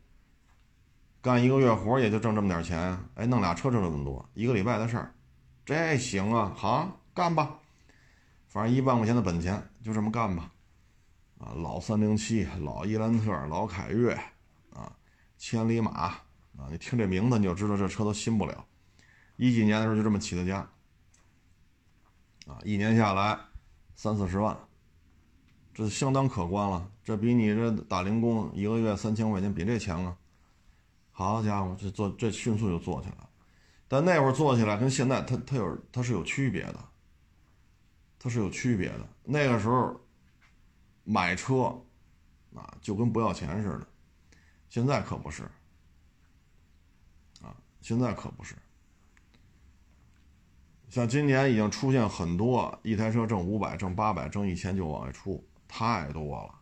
干一个月活也就挣这么点钱，哎，弄俩车挣这么多，一个礼拜的事儿，这行啊，好干吧。反正一万块钱的本钱，就这么干吧。啊，老三零七、老伊兰特、老凯越，啊，千里马，啊，你听这名字你就知道这车都新不了。一几年的时候就这么起的家，啊，一年下来三四十万，这相当可观了。这比你这打零工一个月三千块钱比这强啊！好家伙，这做这迅速就做起来了。但那会儿做起来跟现在，它它有它是有区别的，它是有区别的。那个时候。买车，啊，就跟不要钱似的，现在可不是，啊，现在可不是。像今年已经出现很多一台车挣五百、挣八百、挣一千就往外出，太多了。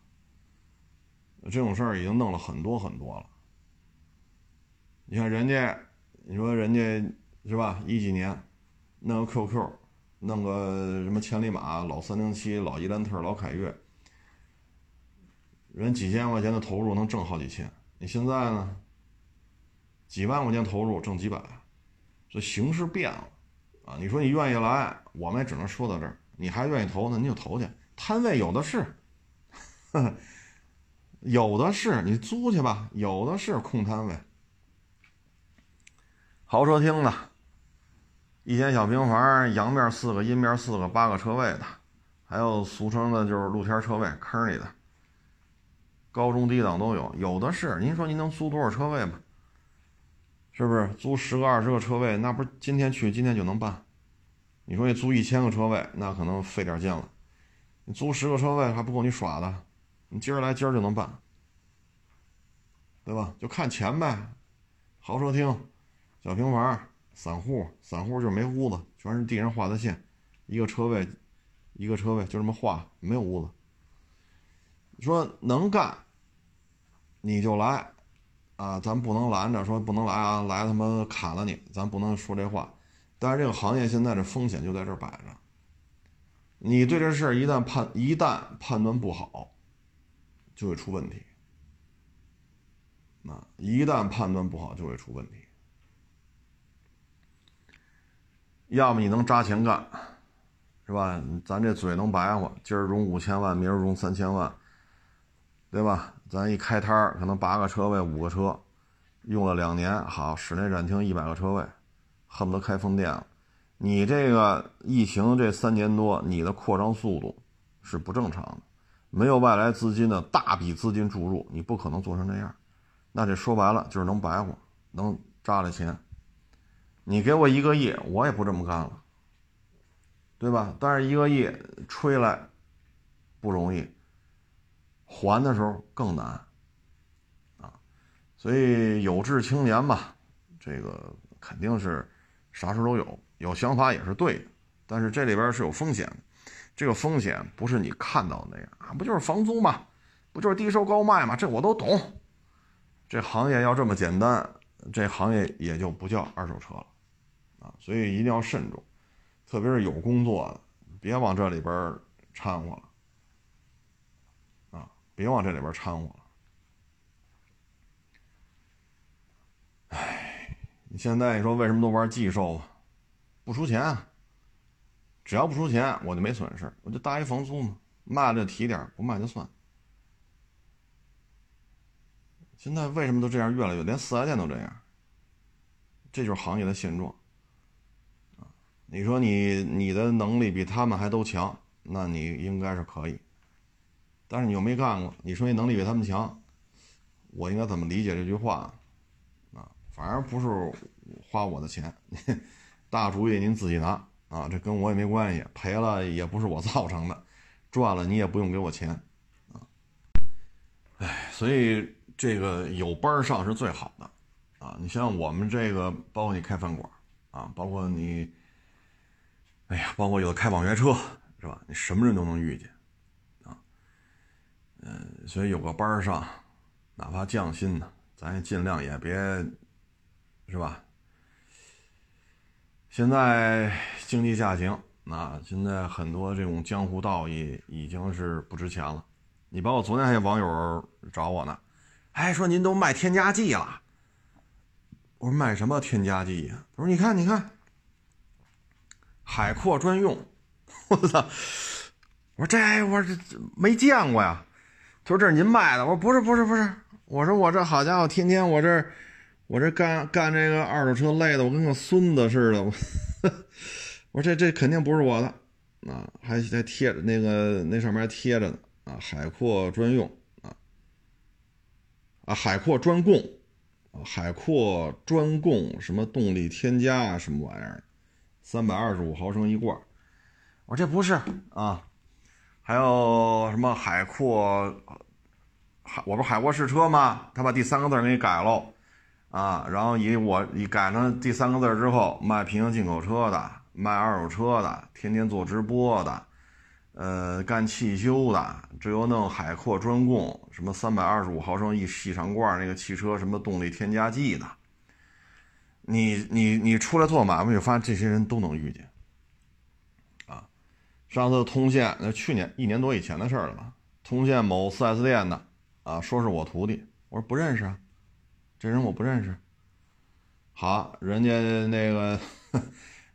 这种事儿已经弄了很多很多了。你看人家，你说人家是吧？一几年弄个 QQ，弄个什么千里马、老三零七、老伊兰特、老凯越。人几千块钱的投入能挣好几千，你现在呢？几万块钱投入挣几百，这形势变了啊！你说你愿意来，我们也只能说到这儿。你还愿意投呢，你就投去，摊位有的是，有的是，你租去吧，有的是空摊位。豪车厅呢，一间小平房，阳面四个，阴面四个，八个车位的，还有俗称的就是露天车位，坑里的。高中低档都有，有的是。您说您能租多少车位吧？是不是租十个、二十个车位？那不是今天去今天就能办？你说你租一千个车位，那可能费点劲了。你租十个车位还不够你耍的，你今儿来今儿就能办，对吧？就看钱呗。豪车厅、小平房、散户，散户就没屋子，全是地上画的线，一个车位，一个车位就这么画，没有屋子。说能干。你就来，啊，咱不能拦着，说不能来啊，来他妈砍了你，咱不能说这话。但是这个行业现在这风险就在这摆着，你对这事儿一旦判一旦判断不好，就会出问题。啊，一旦判断不好就会出问题。要么你能扎钱干，是吧？咱这嘴能白话，今儿融五千万，明儿融三千万，对吧？咱一开摊儿，可能八个车位，五个车，用了两年，好，室内展厅一百个车位，恨不得开分店了。你这个疫情这三年多，你的扩张速度是不正常的，没有外来资金的大笔资金注入，你不可能做成这样。那这说白了就是能白活，能扎来钱。你给我一个亿，我也不这么干了，对吧？但是一个亿吹来不容易。还的时候更难，啊，所以有志青年吧，这个肯定是啥事都有，有想法也是对的，但是这里边是有风险的，这个风险不是你看到的那样啊，不就是房租吗？不就是低收高卖吗？这我都懂，这行业要这么简单，这行业也就不叫二手车了，啊，所以一定要慎重，特别是有工作的，别往这里边掺和了啊。别往这里边掺和了。哎，你现在你说为什么都玩寄售啊？不出钱，只要不出钱，我就没损失，我就搭一房租嘛，卖了就提点，不卖就算。现在为什么都这样？越来越连四 S 店都这样，这就是行业的现状。你说你你的能力比他们还都强，那你应该是可以。但是你又没干过，你说你能力比他们强，我应该怎么理解这句话？啊，反而不是花我的钱，大主意您自己拿啊，这跟我也没关系，赔了也不是我造成的，赚了你也不用给我钱，啊，哎，所以这个有班上是最好的，啊，你像我们这个，包括你开饭馆，啊，包括你，哎呀，包括有的开网约车，是吧？你什么人都能遇见。啊嗯，所以有个班上，哪怕降薪呢，咱也尽量也别，是吧？现在经济下行，那现在很多这种江湖道义已经是不值钱了。你包括昨天还有网友找我呢，哎，说您都卖添加剂了。我说卖什么添加剂呀？他说你看，你看，海阔专用。我操！我说这我这没见过呀。他说这是您卖的。我说不是，不是，不是。我说我这好家伙，天天我这。我这干干这个二手车累的，我跟个孙子似的。我 我这这肯定不是我的啊，还还贴着那个那上面还贴着呢啊，海阔专用啊啊，海阔专供，海阔专供什么动力添加什么玩意儿，三百二十五毫升一罐。我这不是啊，还有什么海阔海，我不是海阔试车吗？他把第三个字给你改了。啊，然后以我以改成第三个字之后，卖平行进口车的，卖二手车的，天天做直播的，呃，干汽修的，这又弄海阔专供，什么三百二十五毫升一细长罐那个汽车什么动力添加剂的，你你你出来做买卖，就发现这些人都能遇见。啊，上次通县那去年一年多以前的事儿了吧？通县某 4S 店的啊，说是我徒弟，我说不认识啊。这人我不认识。好，人家那个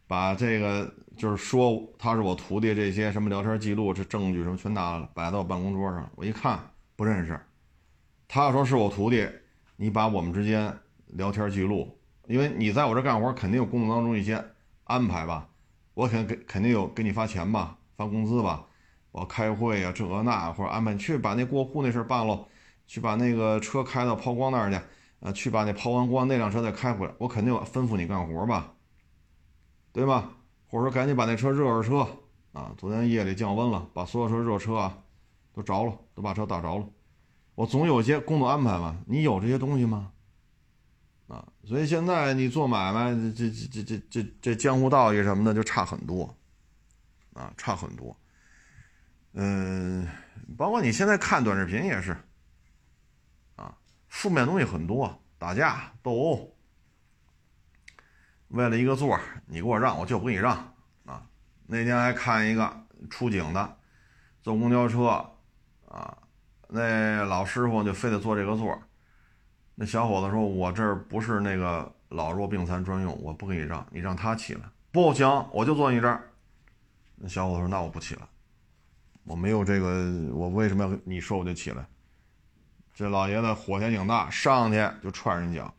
把这个就是说他是我徒弟，这些什么聊天记录、这证据什么全拿了，摆在我办公桌上。我一看不认识。他要说是我徒弟，你把我们之间聊天记录，因为你在我这干活，肯定有工作当中一些安排吧？我肯给肯定有给你发钱吧，发工资吧？我开会呀，这那或者安排去把那过户那事办喽，去把那个车开到抛光那儿去。啊，去把那抛完光，那辆车再开回来，我肯定吩咐你干活吧，对吧？或者说赶紧把那车热热车啊！昨天夜里降温了，把所有车热车啊都着了，都把车打着了。我总有些工作安排嘛，你有这些东西吗？啊，所以现在你做买卖，这这这这这这江湖道义什么的就差很多，啊，差很多。嗯，包括你现在看短视频也是。负面东西很多，打架斗殴，为了一个座儿你给我让，我就不给你让啊！那天还看一个出警的，坐公交车啊，那老师傅就非得坐这个座儿那小伙子说：“我这儿不是那个老弱病残专用，我不给你让，你让他起来。”不行，我就坐你这儿。那小伙子说：“那我不起来，我没有这个，我为什么要你说我就起来？”这老爷子火前挺大，上去就踹人脚。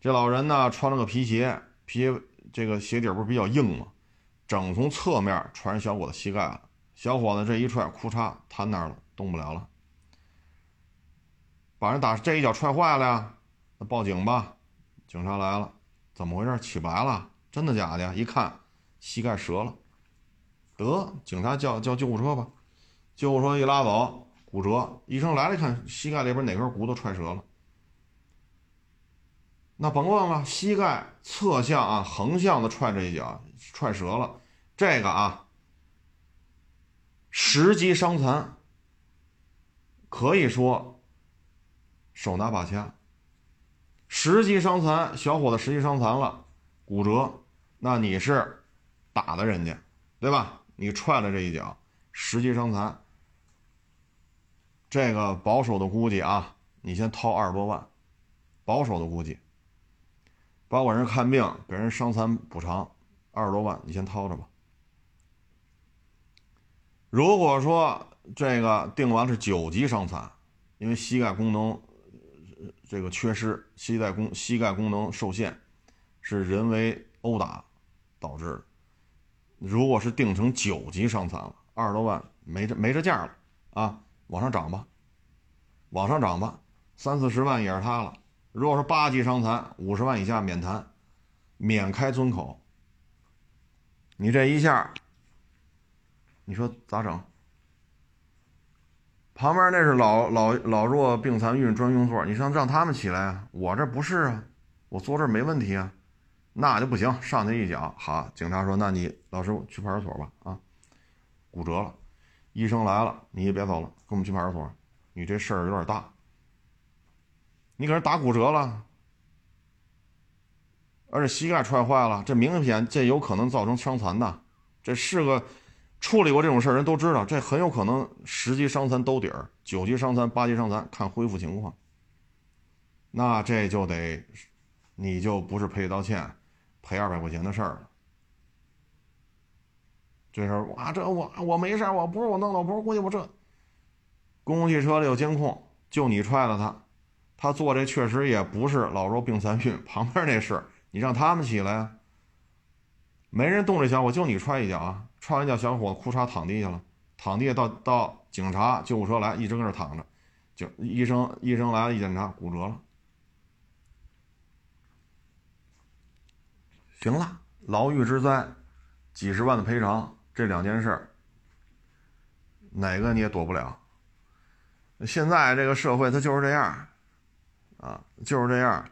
这老人呢，穿了个皮鞋，皮这个鞋底不是比较硬吗？整从侧面踹人小伙子膝盖了。小伙子这一踹，裤嚓瘫那儿了，动不了了。把人打这一脚踹坏了呀？那报警吧。警察来了，怎么回事？起不来了？真的假的？一看，膝盖折了。得，警察叫叫救护车吧。救护车一拉走。骨折，医生来了，一看膝盖里边哪根骨头踹折了，那甭问了，膝盖侧向啊，横向的踹这一脚，踹折了，这个啊，十级伤残，可以说手拿把掐，十级伤残，小伙子十级伤残了，骨折，那你是打的人家，对吧？你踹了这一脚，十级伤残。这个保守的估计啊，你先掏二十多万，保守的估计，包括人看病给人伤残补偿二十多万，你先掏着吧。如果说这个定完是九级伤残，因为膝盖功能这个缺失，膝盖功膝盖功能受限，是人为殴打导致的。如果是定成九级伤残了，二十多万没这没这价了啊。往上涨吧，往上涨吧，三四十万也是他了。如果说八级伤残，五十万以下免谈，免开尊口。你这一下，你说咋整？旁边那是老老老弱病残孕专用座，你让让他们起来啊？我这不是啊，我坐这没问题啊，那就不行，上去一脚，好，警察说，那你老师去派出所吧，啊，骨折了。医生来了，你也别走了，跟我们去派出所。你这事儿有点大，你给人打骨折了，而且膝盖踹坏了，这明显这有可能造成伤残的，这是个处理过这种事儿人都知道，这很有可能十级伤残兜底儿，九级伤残、八级伤残看恢复情况。那这就得，你就不是赔礼道歉，赔二百块钱的事儿了。这事儿哇，这我我没事我不是我弄的，我不是故意，我这公共汽车里有监控，就你踹了他，他做这确实也不是老弱病残孕，旁边那是。你让他们起来呀！没人动这小伙，就你踹一脚啊！踹完脚，小伙裤衩躺地下了，躺地下到到警察救护车来，一直搁那躺着，就医生医生来了，一检查骨折了。行了，牢狱之灾，几十万的赔偿，这两件事儿哪个你也躲不了。现在这个社会它就是这样，啊，就是这样。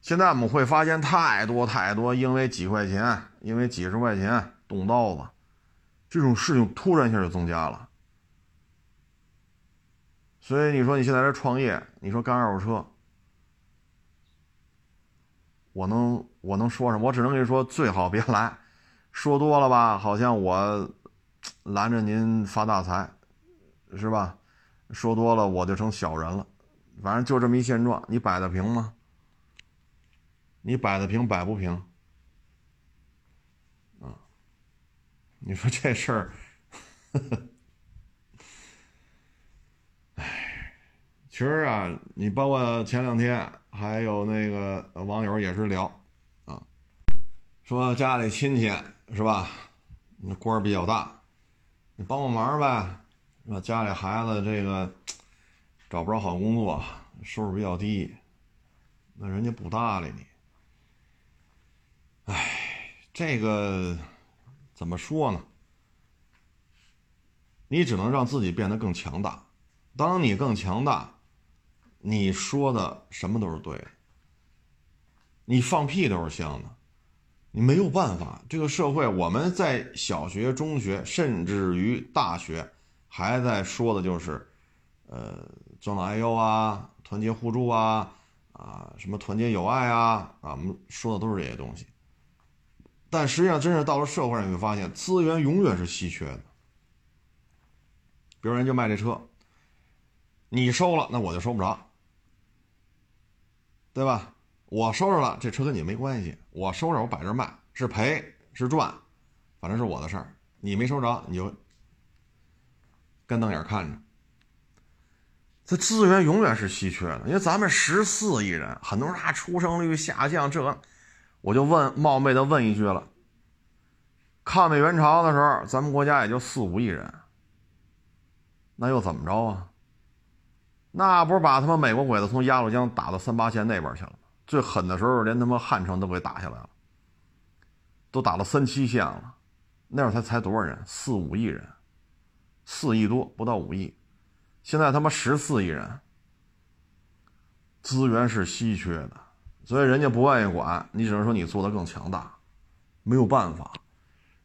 现在我们会发现太多太多，因为几块钱，因为几十块钱动刀子，这种事情突然一下就增加了。所以你说你现在这创业，你说干二手车，我能我能说什么？我只能跟你说，最好别来，说多了吧，好像我拦着您发大财，是吧？说多了我就成小人了，反正就这么一现状，你摆得平吗？你摆得平，摆不平，啊？你说这事儿，哎，其实啊，你包括前两天还有那个网友也是聊，啊，说家里亲戚是吧？那官比较大，你帮帮忙呗，是吧？家里孩子这个找不着好工作，收入比较低，那人家不搭理你。哎，这个怎么说呢？你只能让自己变得更强大。当你更强大，你说的什么都是对的，你放屁都是香的。你没有办法，这个社会，我们在小学、中学，甚至于大学，还在说的就是，呃，尊老爱幼啊，团结互助啊，啊，什么团结友爱啊，啊，我们说的都是这些东西。但实际上，真是到了社会上，你会发现资源永远是稀缺的。比如人就卖这车，你收了，那我就收不着，对吧？我收着了，这车跟你没关系。我收着，我摆这卖，是赔是赚，反正是我的事儿。你没收着，你就干瞪眼看着。这资源永远是稀缺的，因为咱们十四亿人，很多人啊，出生率下降，这。我就问冒昧的问一句了：抗美援朝的时候，咱们国家也就四五亿人，那又怎么着啊？那不是把他们美国鬼子从鸭绿江打到三八线那边去了？最狠的时候，连他妈汉城都给打下来了，都打到三七线了。那会儿才才多少人？四五亿人，四亿多不到五亿，现在他妈十四亿人，资源是稀缺的。所以人家不愿意管你，只能说你做的更强大，没有办法，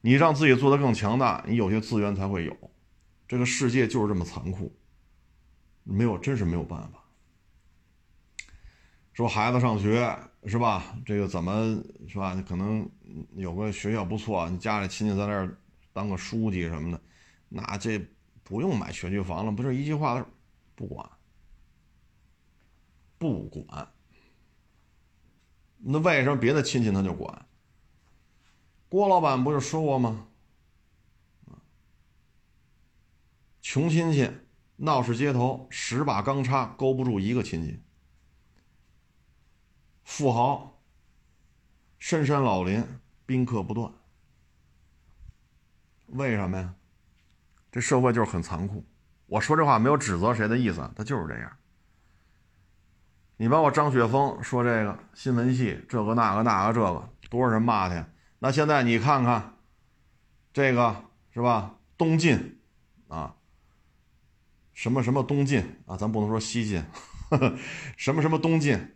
你让自己做的更强大，你有些资源才会有。这个世界就是这么残酷，没有真是没有办法。说孩子上学是吧？这个怎么是吧？可能有个学校不错，你家里亲戚在那儿当个书记什么的，那这不用买学区房了，不就一句话，不管，不管。那为什么别的亲戚他就管？郭老板不就说过吗？穷亲戚闹市街头，十把钢叉勾不住一个亲戚；富豪深山老林，宾客不断。为什么呀？这社会就是很残酷。我说这话没有指责谁的意思，他就是这样。你包括张雪峰说这个新闻系这个那个那个这个多少人骂他？那现在你看看，这个是吧？东晋啊，什么什么东晋啊？咱不能说西晋，什么什么东晋，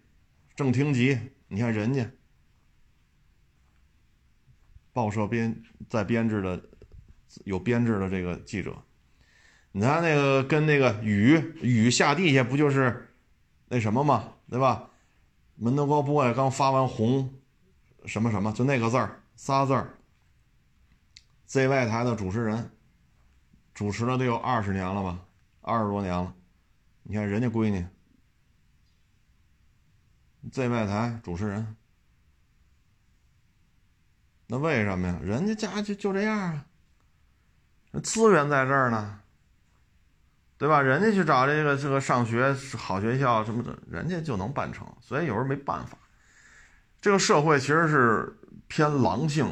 正厅级，你看人家报社编在编制的有编制的这个记者，你看那个跟那个雨雨下地下不就是？那什么嘛，对吧？门头沟不也刚发完红，什么什么，就那个字儿仨字儿。ZY 台的主持人，主持了得有二十年了吧，二十多年了。你看人家闺女，ZY 台主持人，那为什么呀？人家家就就这样啊，资源在这儿呢，对吧？人家去找这个这个上学好学校什么的，人家就能办成。所以有时候没办法，这个社会其实是偏狼性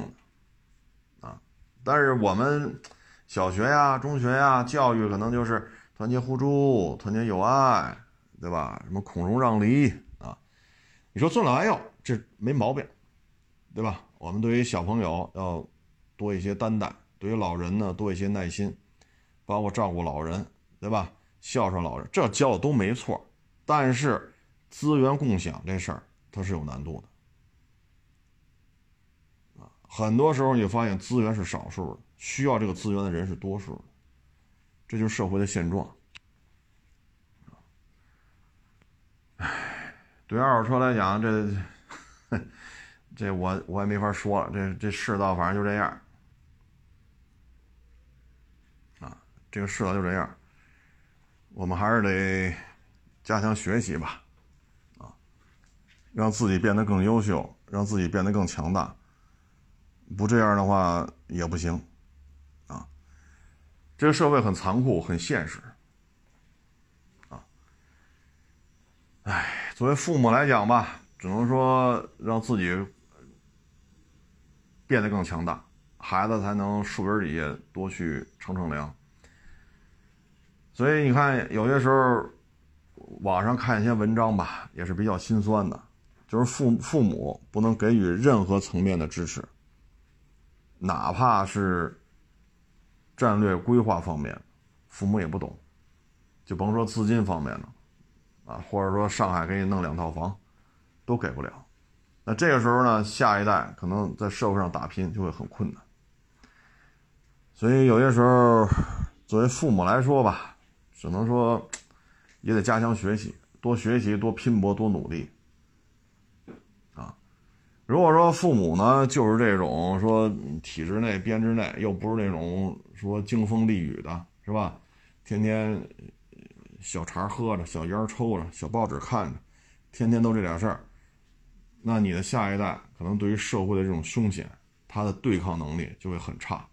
的啊。但是我们小学呀、中学呀，教育可能就是团结互助、团结友爱，对吧？什么孔融让梨？你说尊老爱幼，这没毛病，对吧？我们对于小朋友要多一些担待，对于老人呢多一些耐心，包括照顾老人，对吧？孝顺老人，这教的都没错。但是资源共享这事儿，它是有难度的。很多时候，你发现资源是少数的，需要这个资源的人是多数的，这就是社会的现状。唉，对二手车来讲，这这我我也没法说了，这这世道反正就这样。啊，这个世道就这样，我们还是得加强学习吧，啊，让自己变得更优秀，让自己变得更强大。不这样的话也不行，啊，这个社会很残酷，很现实，啊，哎，作为父母来讲吧，只能说让自己变得更强大，孩子才能树根底下多去乘乘凉。所以你看，有些时候网上看一些文章吧，也是比较心酸的，就是父父母不能给予任何层面的支持。哪怕是战略规划方面，父母也不懂，就甭说资金方面了，啊，或者说上海给你弄两套房，都给不了。那这个时候呢，下一代可能在社会上打拼就会很困难。所以有些时候，作为父母来说吧，只能说也得加强学习，多学习，多拼搏，多努力。啊如果说父母呢，就是这种说体制内编制内，又不是那种说经风历雨的，是吧？天天小茶喝着，小烟抽着，小报纸看着，天天都这点事儿，那你的下一代可能对于社会的这种凶险，他的对抗能力就会很差。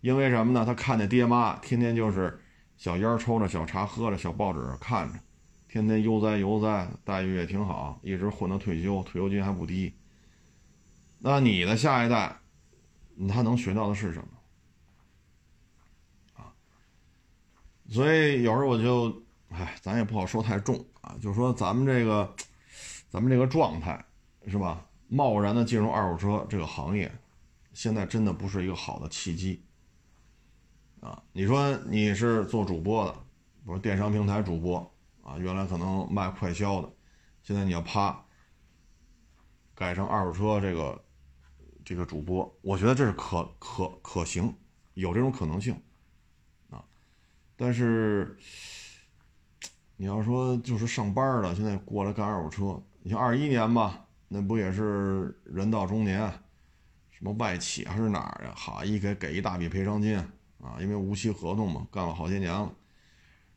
因为什么呢？他看见爹妈天天就是小烟抽着，小茶喝着，小报纸看着，天天悠哉悠哉，待遇也挺好，一直混到退休，退休金还不低。那你的下一代，他能学到的是什么？啊，所以有时候我就，哎，咱也不好说太重啊，就是说咱们这个，咱们这个状态是吧？贸然的进入二手车这个行业，现在真的不是一个好的契机。啊，你说你是做主播的，不是电商平台主播啊？原来可能卖快销的，现在你要啪改成二手车这个。这个主播，我觉得这是可可可行，有这种可能性，啊，但是你要说就是上班的，现在过来干二手车，你像二一年吧，那不也是人到中年，什么外企还是哪儿呀？好一给给一大笔赔偿金啊，因为无期合同嘛，干了好些年了，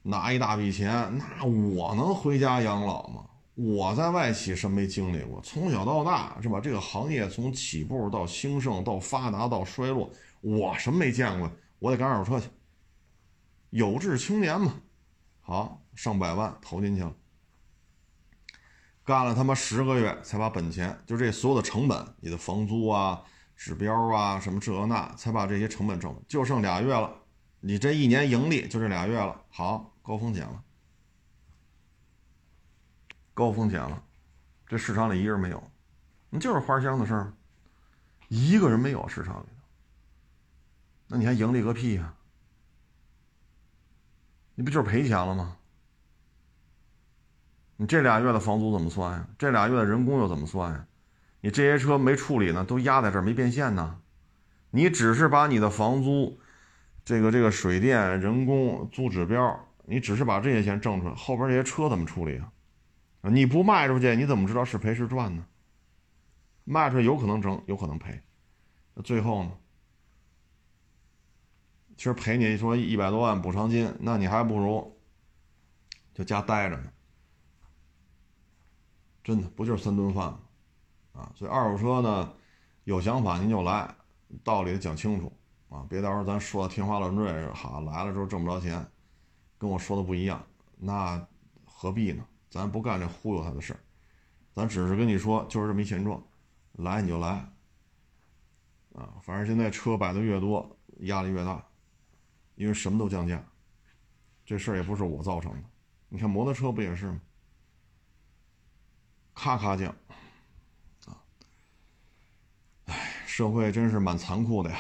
拿一大笔钱，那我能回家养老吗？我在外企什么没经历过？从小到大是吧？这个行业从起步到兴盛到发达到衰落，我什么没见过？我得干二手车去。有志青年嘛，好，上百万投进去了，干了他妈十个月才把本钱，就这所有的成本，你的房租啊、指标啊什么这那，才把这些成本挣，就剩俩月了。你这一年盈利就这俩月了，好，高风险了。高风险了，这市场里一个人没有，你就是花香的事儿，一个人没有市场里头，那你还盈利个屁呀？你不就是赔钱了吗？你这俩月的房租怎么算呀？这俩月的人工又怎么算呀？你这些车没处理呢，都压在这儿没变现呢，你只是把你的房租、这个这个水电、人工、租指标，你只是把这些钱挣出来，后边这些车怎么处理啊？你不卖出去，你怎么知道是赔是赚呢？卖出去有可能挣，有可能赔，那最后呢？其实赔你说一百多万补偿金，那你还不如就家待着呢。真的不就是三顿饭吗？啊，所以二手车呢，有想法您就来，道理讲清楚啊，别到时候咱说的天花乱坠，好来了之后挣不着钱，跟我说的不一样，那何必呢？咱不干这忽悠他的事儿，咱只是跟你说就是这么一现状，来你就来，啊，反正现在车摆的越多，压力越大。因为什么都降价，这事儿也不是我造成的。你看摩托车不也是吗？咔咔降，啊，哎，社会真是蛮残酷的呀，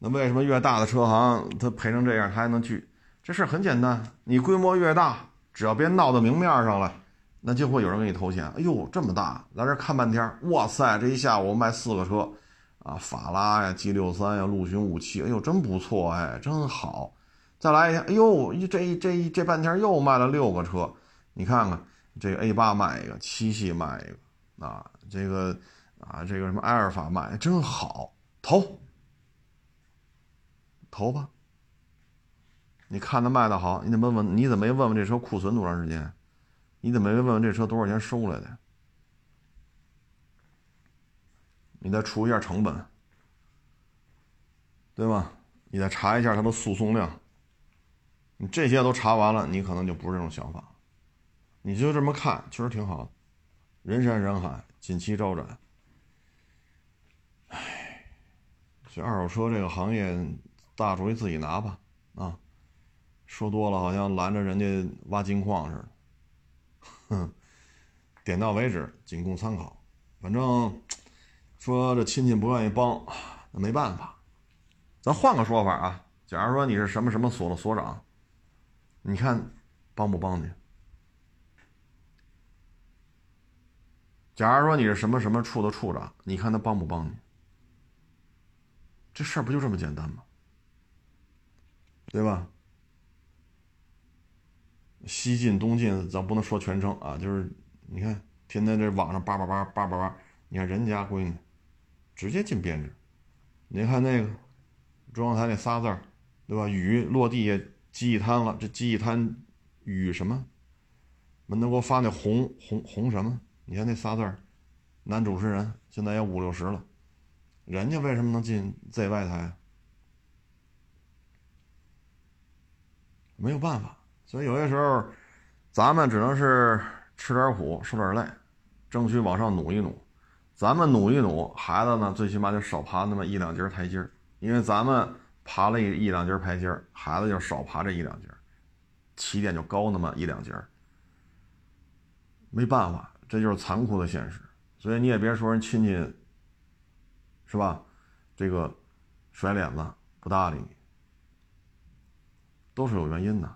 那为什么越大的车行他赔成这样，他还能去？这事儿很简单，你规模越大，只要别闹到明面上了，那就会有人给你投钱。哎呦，这么大，来这看半天，哇塞，这一下午卖四个车。啊，法拉呀，G 六三呀，陆巡五七，哎呦，真不错，哎，真好。再来一下，哎呦，这这这半天又卖了六个车，你看看，这个 A 八卖一个，七系卖一个，啊，这个啊，这个什么埃尔法卖，真好，投，投吧。你看他卖的好，你得问问，你怎么没问问这车库存多长时间？你怎么没问问这车多少钱收来的？你再除一下成本，对吧？你再查一下它的诉讼量，你这些都查完了，你可能就不是这种想法。你就这么看，确实挺好的，人山人海，锦旗招展。唉，这二手车这个行业，大主意自己拿吧，啊，说多了好像拦着人家挖金矿似的。哼，点到为止，仅供参考，反正。说这亲戚不愿意帮，那没办法。咱换个说法啊，假如说你是什么什么所的所长，你看帮不帮你？假如说你是什么什么处的处长，你看他帮不帮你？这事儿不就这么简单吗？对吧？西进东进，咱不能说全称啊，就是你看天天这网上叭叭叭叭叭叭，你看人家闺女。直接进编制，你看那个中央台那仨字儿，对吧？雨落地下积一滩了，这积一滩雨什么？门头给我发那红红红什么？你看那仨字儿，男主持人现在也五六十了，人家为什么能进 ZY 台？没有办法，所以有些时候咱们只能是吃点苦，受点累，争取往上努一努。咱们努一努，孩子呢，最起码就少爬那么一两节台阶因为咱们爬了一一两节台阶孩子就少爬这一两节起点就高那么一两节没办法，这就是残酷的现实。所以你也别说人亲戚，是吧？这个甩脸子不搭理你，都是有原因的，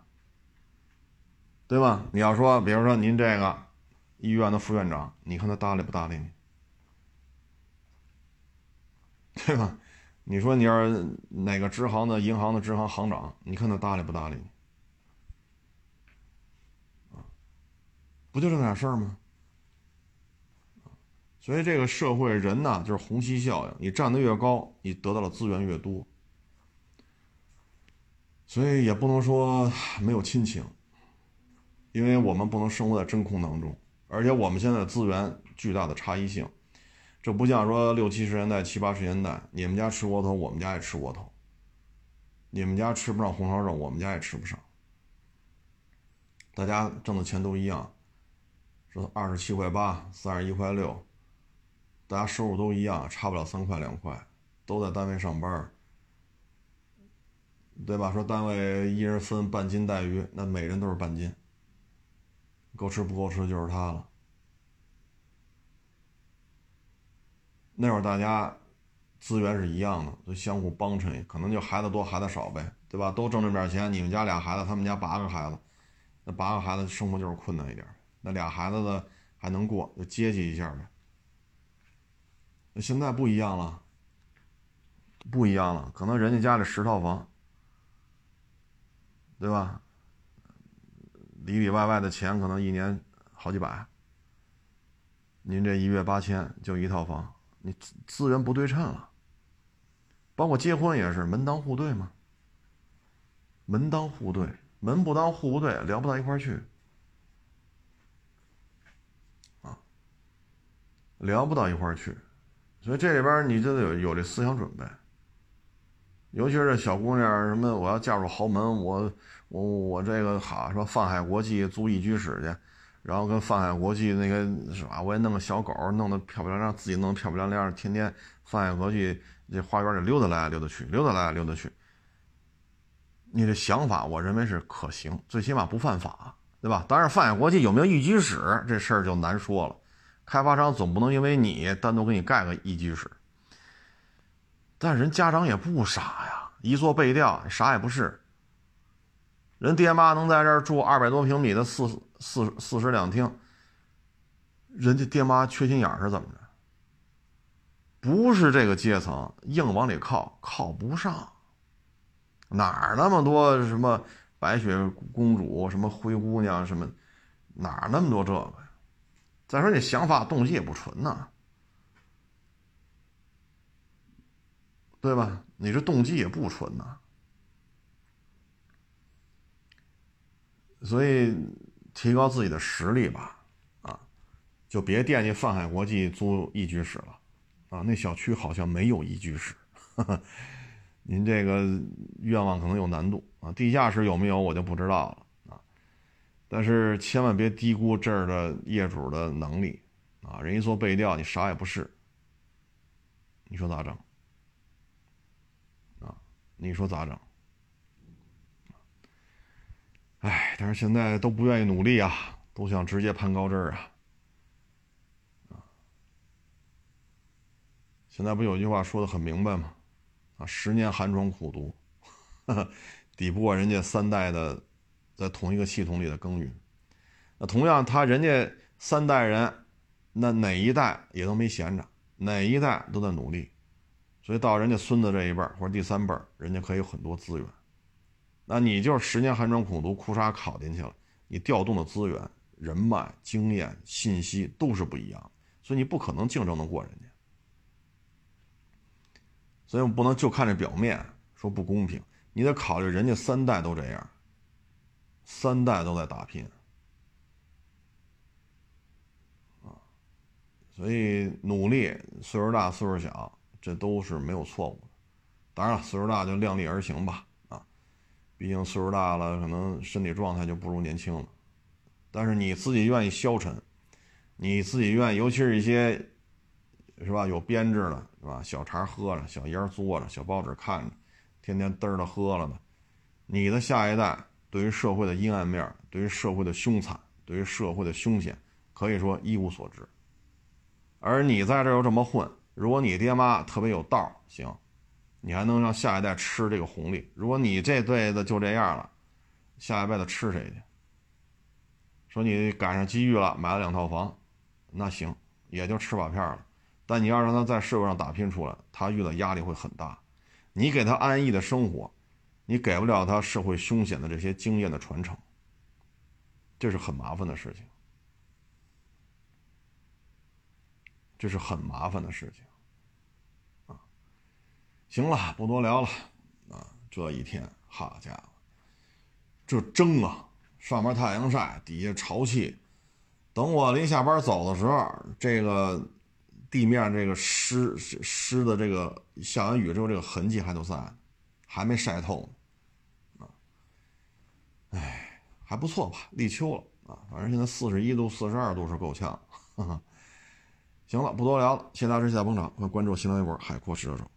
对吧？你要说，比如说您这个医院的副院长，你看他搭理不搭理你？对吧？你说你要是哪个支行的银行的支行行长，你看他搭理不搭理你？不就这么点事儿吗？所以这个社会人呢，就是虹吸效应，你站得越高，你得到的资源越多。所以也不能说没有亲情，因为我们不能生活在真空当中，而且我们现在的资源巨大的差异性。这不像说六七十年代、七八十年代，你们家吃窝头，我们家也吃窝头；你们家吃不上红烧肉，我们家也吃不上。大家挣的钱都一样，说二十七块八、三十一块六，大家收入都一样，差不了三块两块，都在单位上班，对吧？说单位一人分半斤带鱼，那每人都是半斤，够吃不够吃就是他了。那会儿大家资源是一样的，都相互帮衬，可能就孩子多孩子少呗，对吧？都挣这点钱，你们家俩孩子，他们家八个孩子，那八个孩子生活就是困难一点，那俩孩子的还能过，就接济一下呗。那现在不一样了，不一样了，可能人家家里十套房，对吧？里里外外的钱可能一年好几百。您这一月八千就一套房，你资源不对称了。包括结婚也是门当户对嘛，门当户对，门不当户不对，聊不到一块去。啊，聊不到一块去，所以这里边你就得有有这思想准备。尤其是小姑娘，什么我要嫁入豪门，我我我这个好说泛海国际租一居室去，然后跟泛海国际那个是吧，我也弄个小狗，弄得漂漂亮亮，自己弄得漂漂亮亮，天天泛海国际这花园里溜达来溜达去，溜达来溜达去。你的想法，我认为是可行，最起码不犯法，对吧？当然，泛海国际有没有一居室这事儿就难说了，开发商总不能因为你单独给你盖个一居室。但人家长也不傻呀，一做背调，啥也不是。人爹妈能在这儿住二百多平米的四四四室两厅，人家爹妈缺心眼儿是怎么着？不是这个阶层，硬往里靠，靠不上。哪儿那么多什么白雪公主、什么灰姑娘、什么，哪儿那么多这个呀？再说你想法动机也不纯呐。对吧？你这动机也不纯呐，所以提高自己的实力吧，啊，就别惦记泛海国际租一居室了，啊，那小区好像没有一居室，您这个愿望可能有难度啊。地下室有没有我就不知道了啊，但是千万别低估这儿的业主的能力啊，人一做背调，你啥也不是，你说咋整？啊你说咋整？哎，但是现在都不愿意努力啊，都想直接攀高枝儿啊！现在不有句话说的很明白吗？啊，十年寒窗苦读，抵不过人家三代的在同一个系统里的耕耘。那同样，他人家三代人，那哪一代也都没闲着，哪一代都在努力。所以到人家孙子这一辈或者第三辈，人家可以有很多资源，那你就是十年寒窗苦读，哭嚓考进去了，你调动的资源、人脉、经验、信息都是不一样，所以你不可能竞争得过人家。所以我们不能就看这表面说不公平，你得考虑人家三代都这样，三代都在打拼，啊，所以努力，岁数大岁数小。这都是没有错误的，当然了，岁数大就量力而行吧，毕竟岁数大了，可能身体状态就不如年轻了。但是你自己愿意消沉，你自己愿意，尤其是一些，是吧？有编制的，是吧？小茶喝着，小烟嘬着，小报纸看着，天天嘚儿的喝了的，你的下一代对于社会的阴暗面，对于社会的凶残，对于社会的凶险，可以说一无所知。而你在这又这么混。如果你爹妈特别有道儿行，你还能让下一代吃这个红利。如果你这辈子就这样了，下一辈子吃谁去？说你赶上机遇了，买了两套房，那行，也就吃把片了。但你要让他在社会上打拼出来，他遇到压力会很大。你给他安逸的生活，你给不了他社会凶险的这些经验的传承，这是很麻烦的事情，这是很麻烦的事情。行了，不多聊了，啊，这一天，好家伙，这蒸啊，上面太阳晒，底下潮气，等我临下班走的时候，这个地面这个湿湿的这个下完雨之后这个痕迹还都在，还没晒透呢，啊，哎，还不错吧，立秋了。啊，反正现在四十一度、四十二度是够呛，哈 哈行了，不多聊了，谢大家支持、捧场，欢迎关注新浪微博海阔试车手。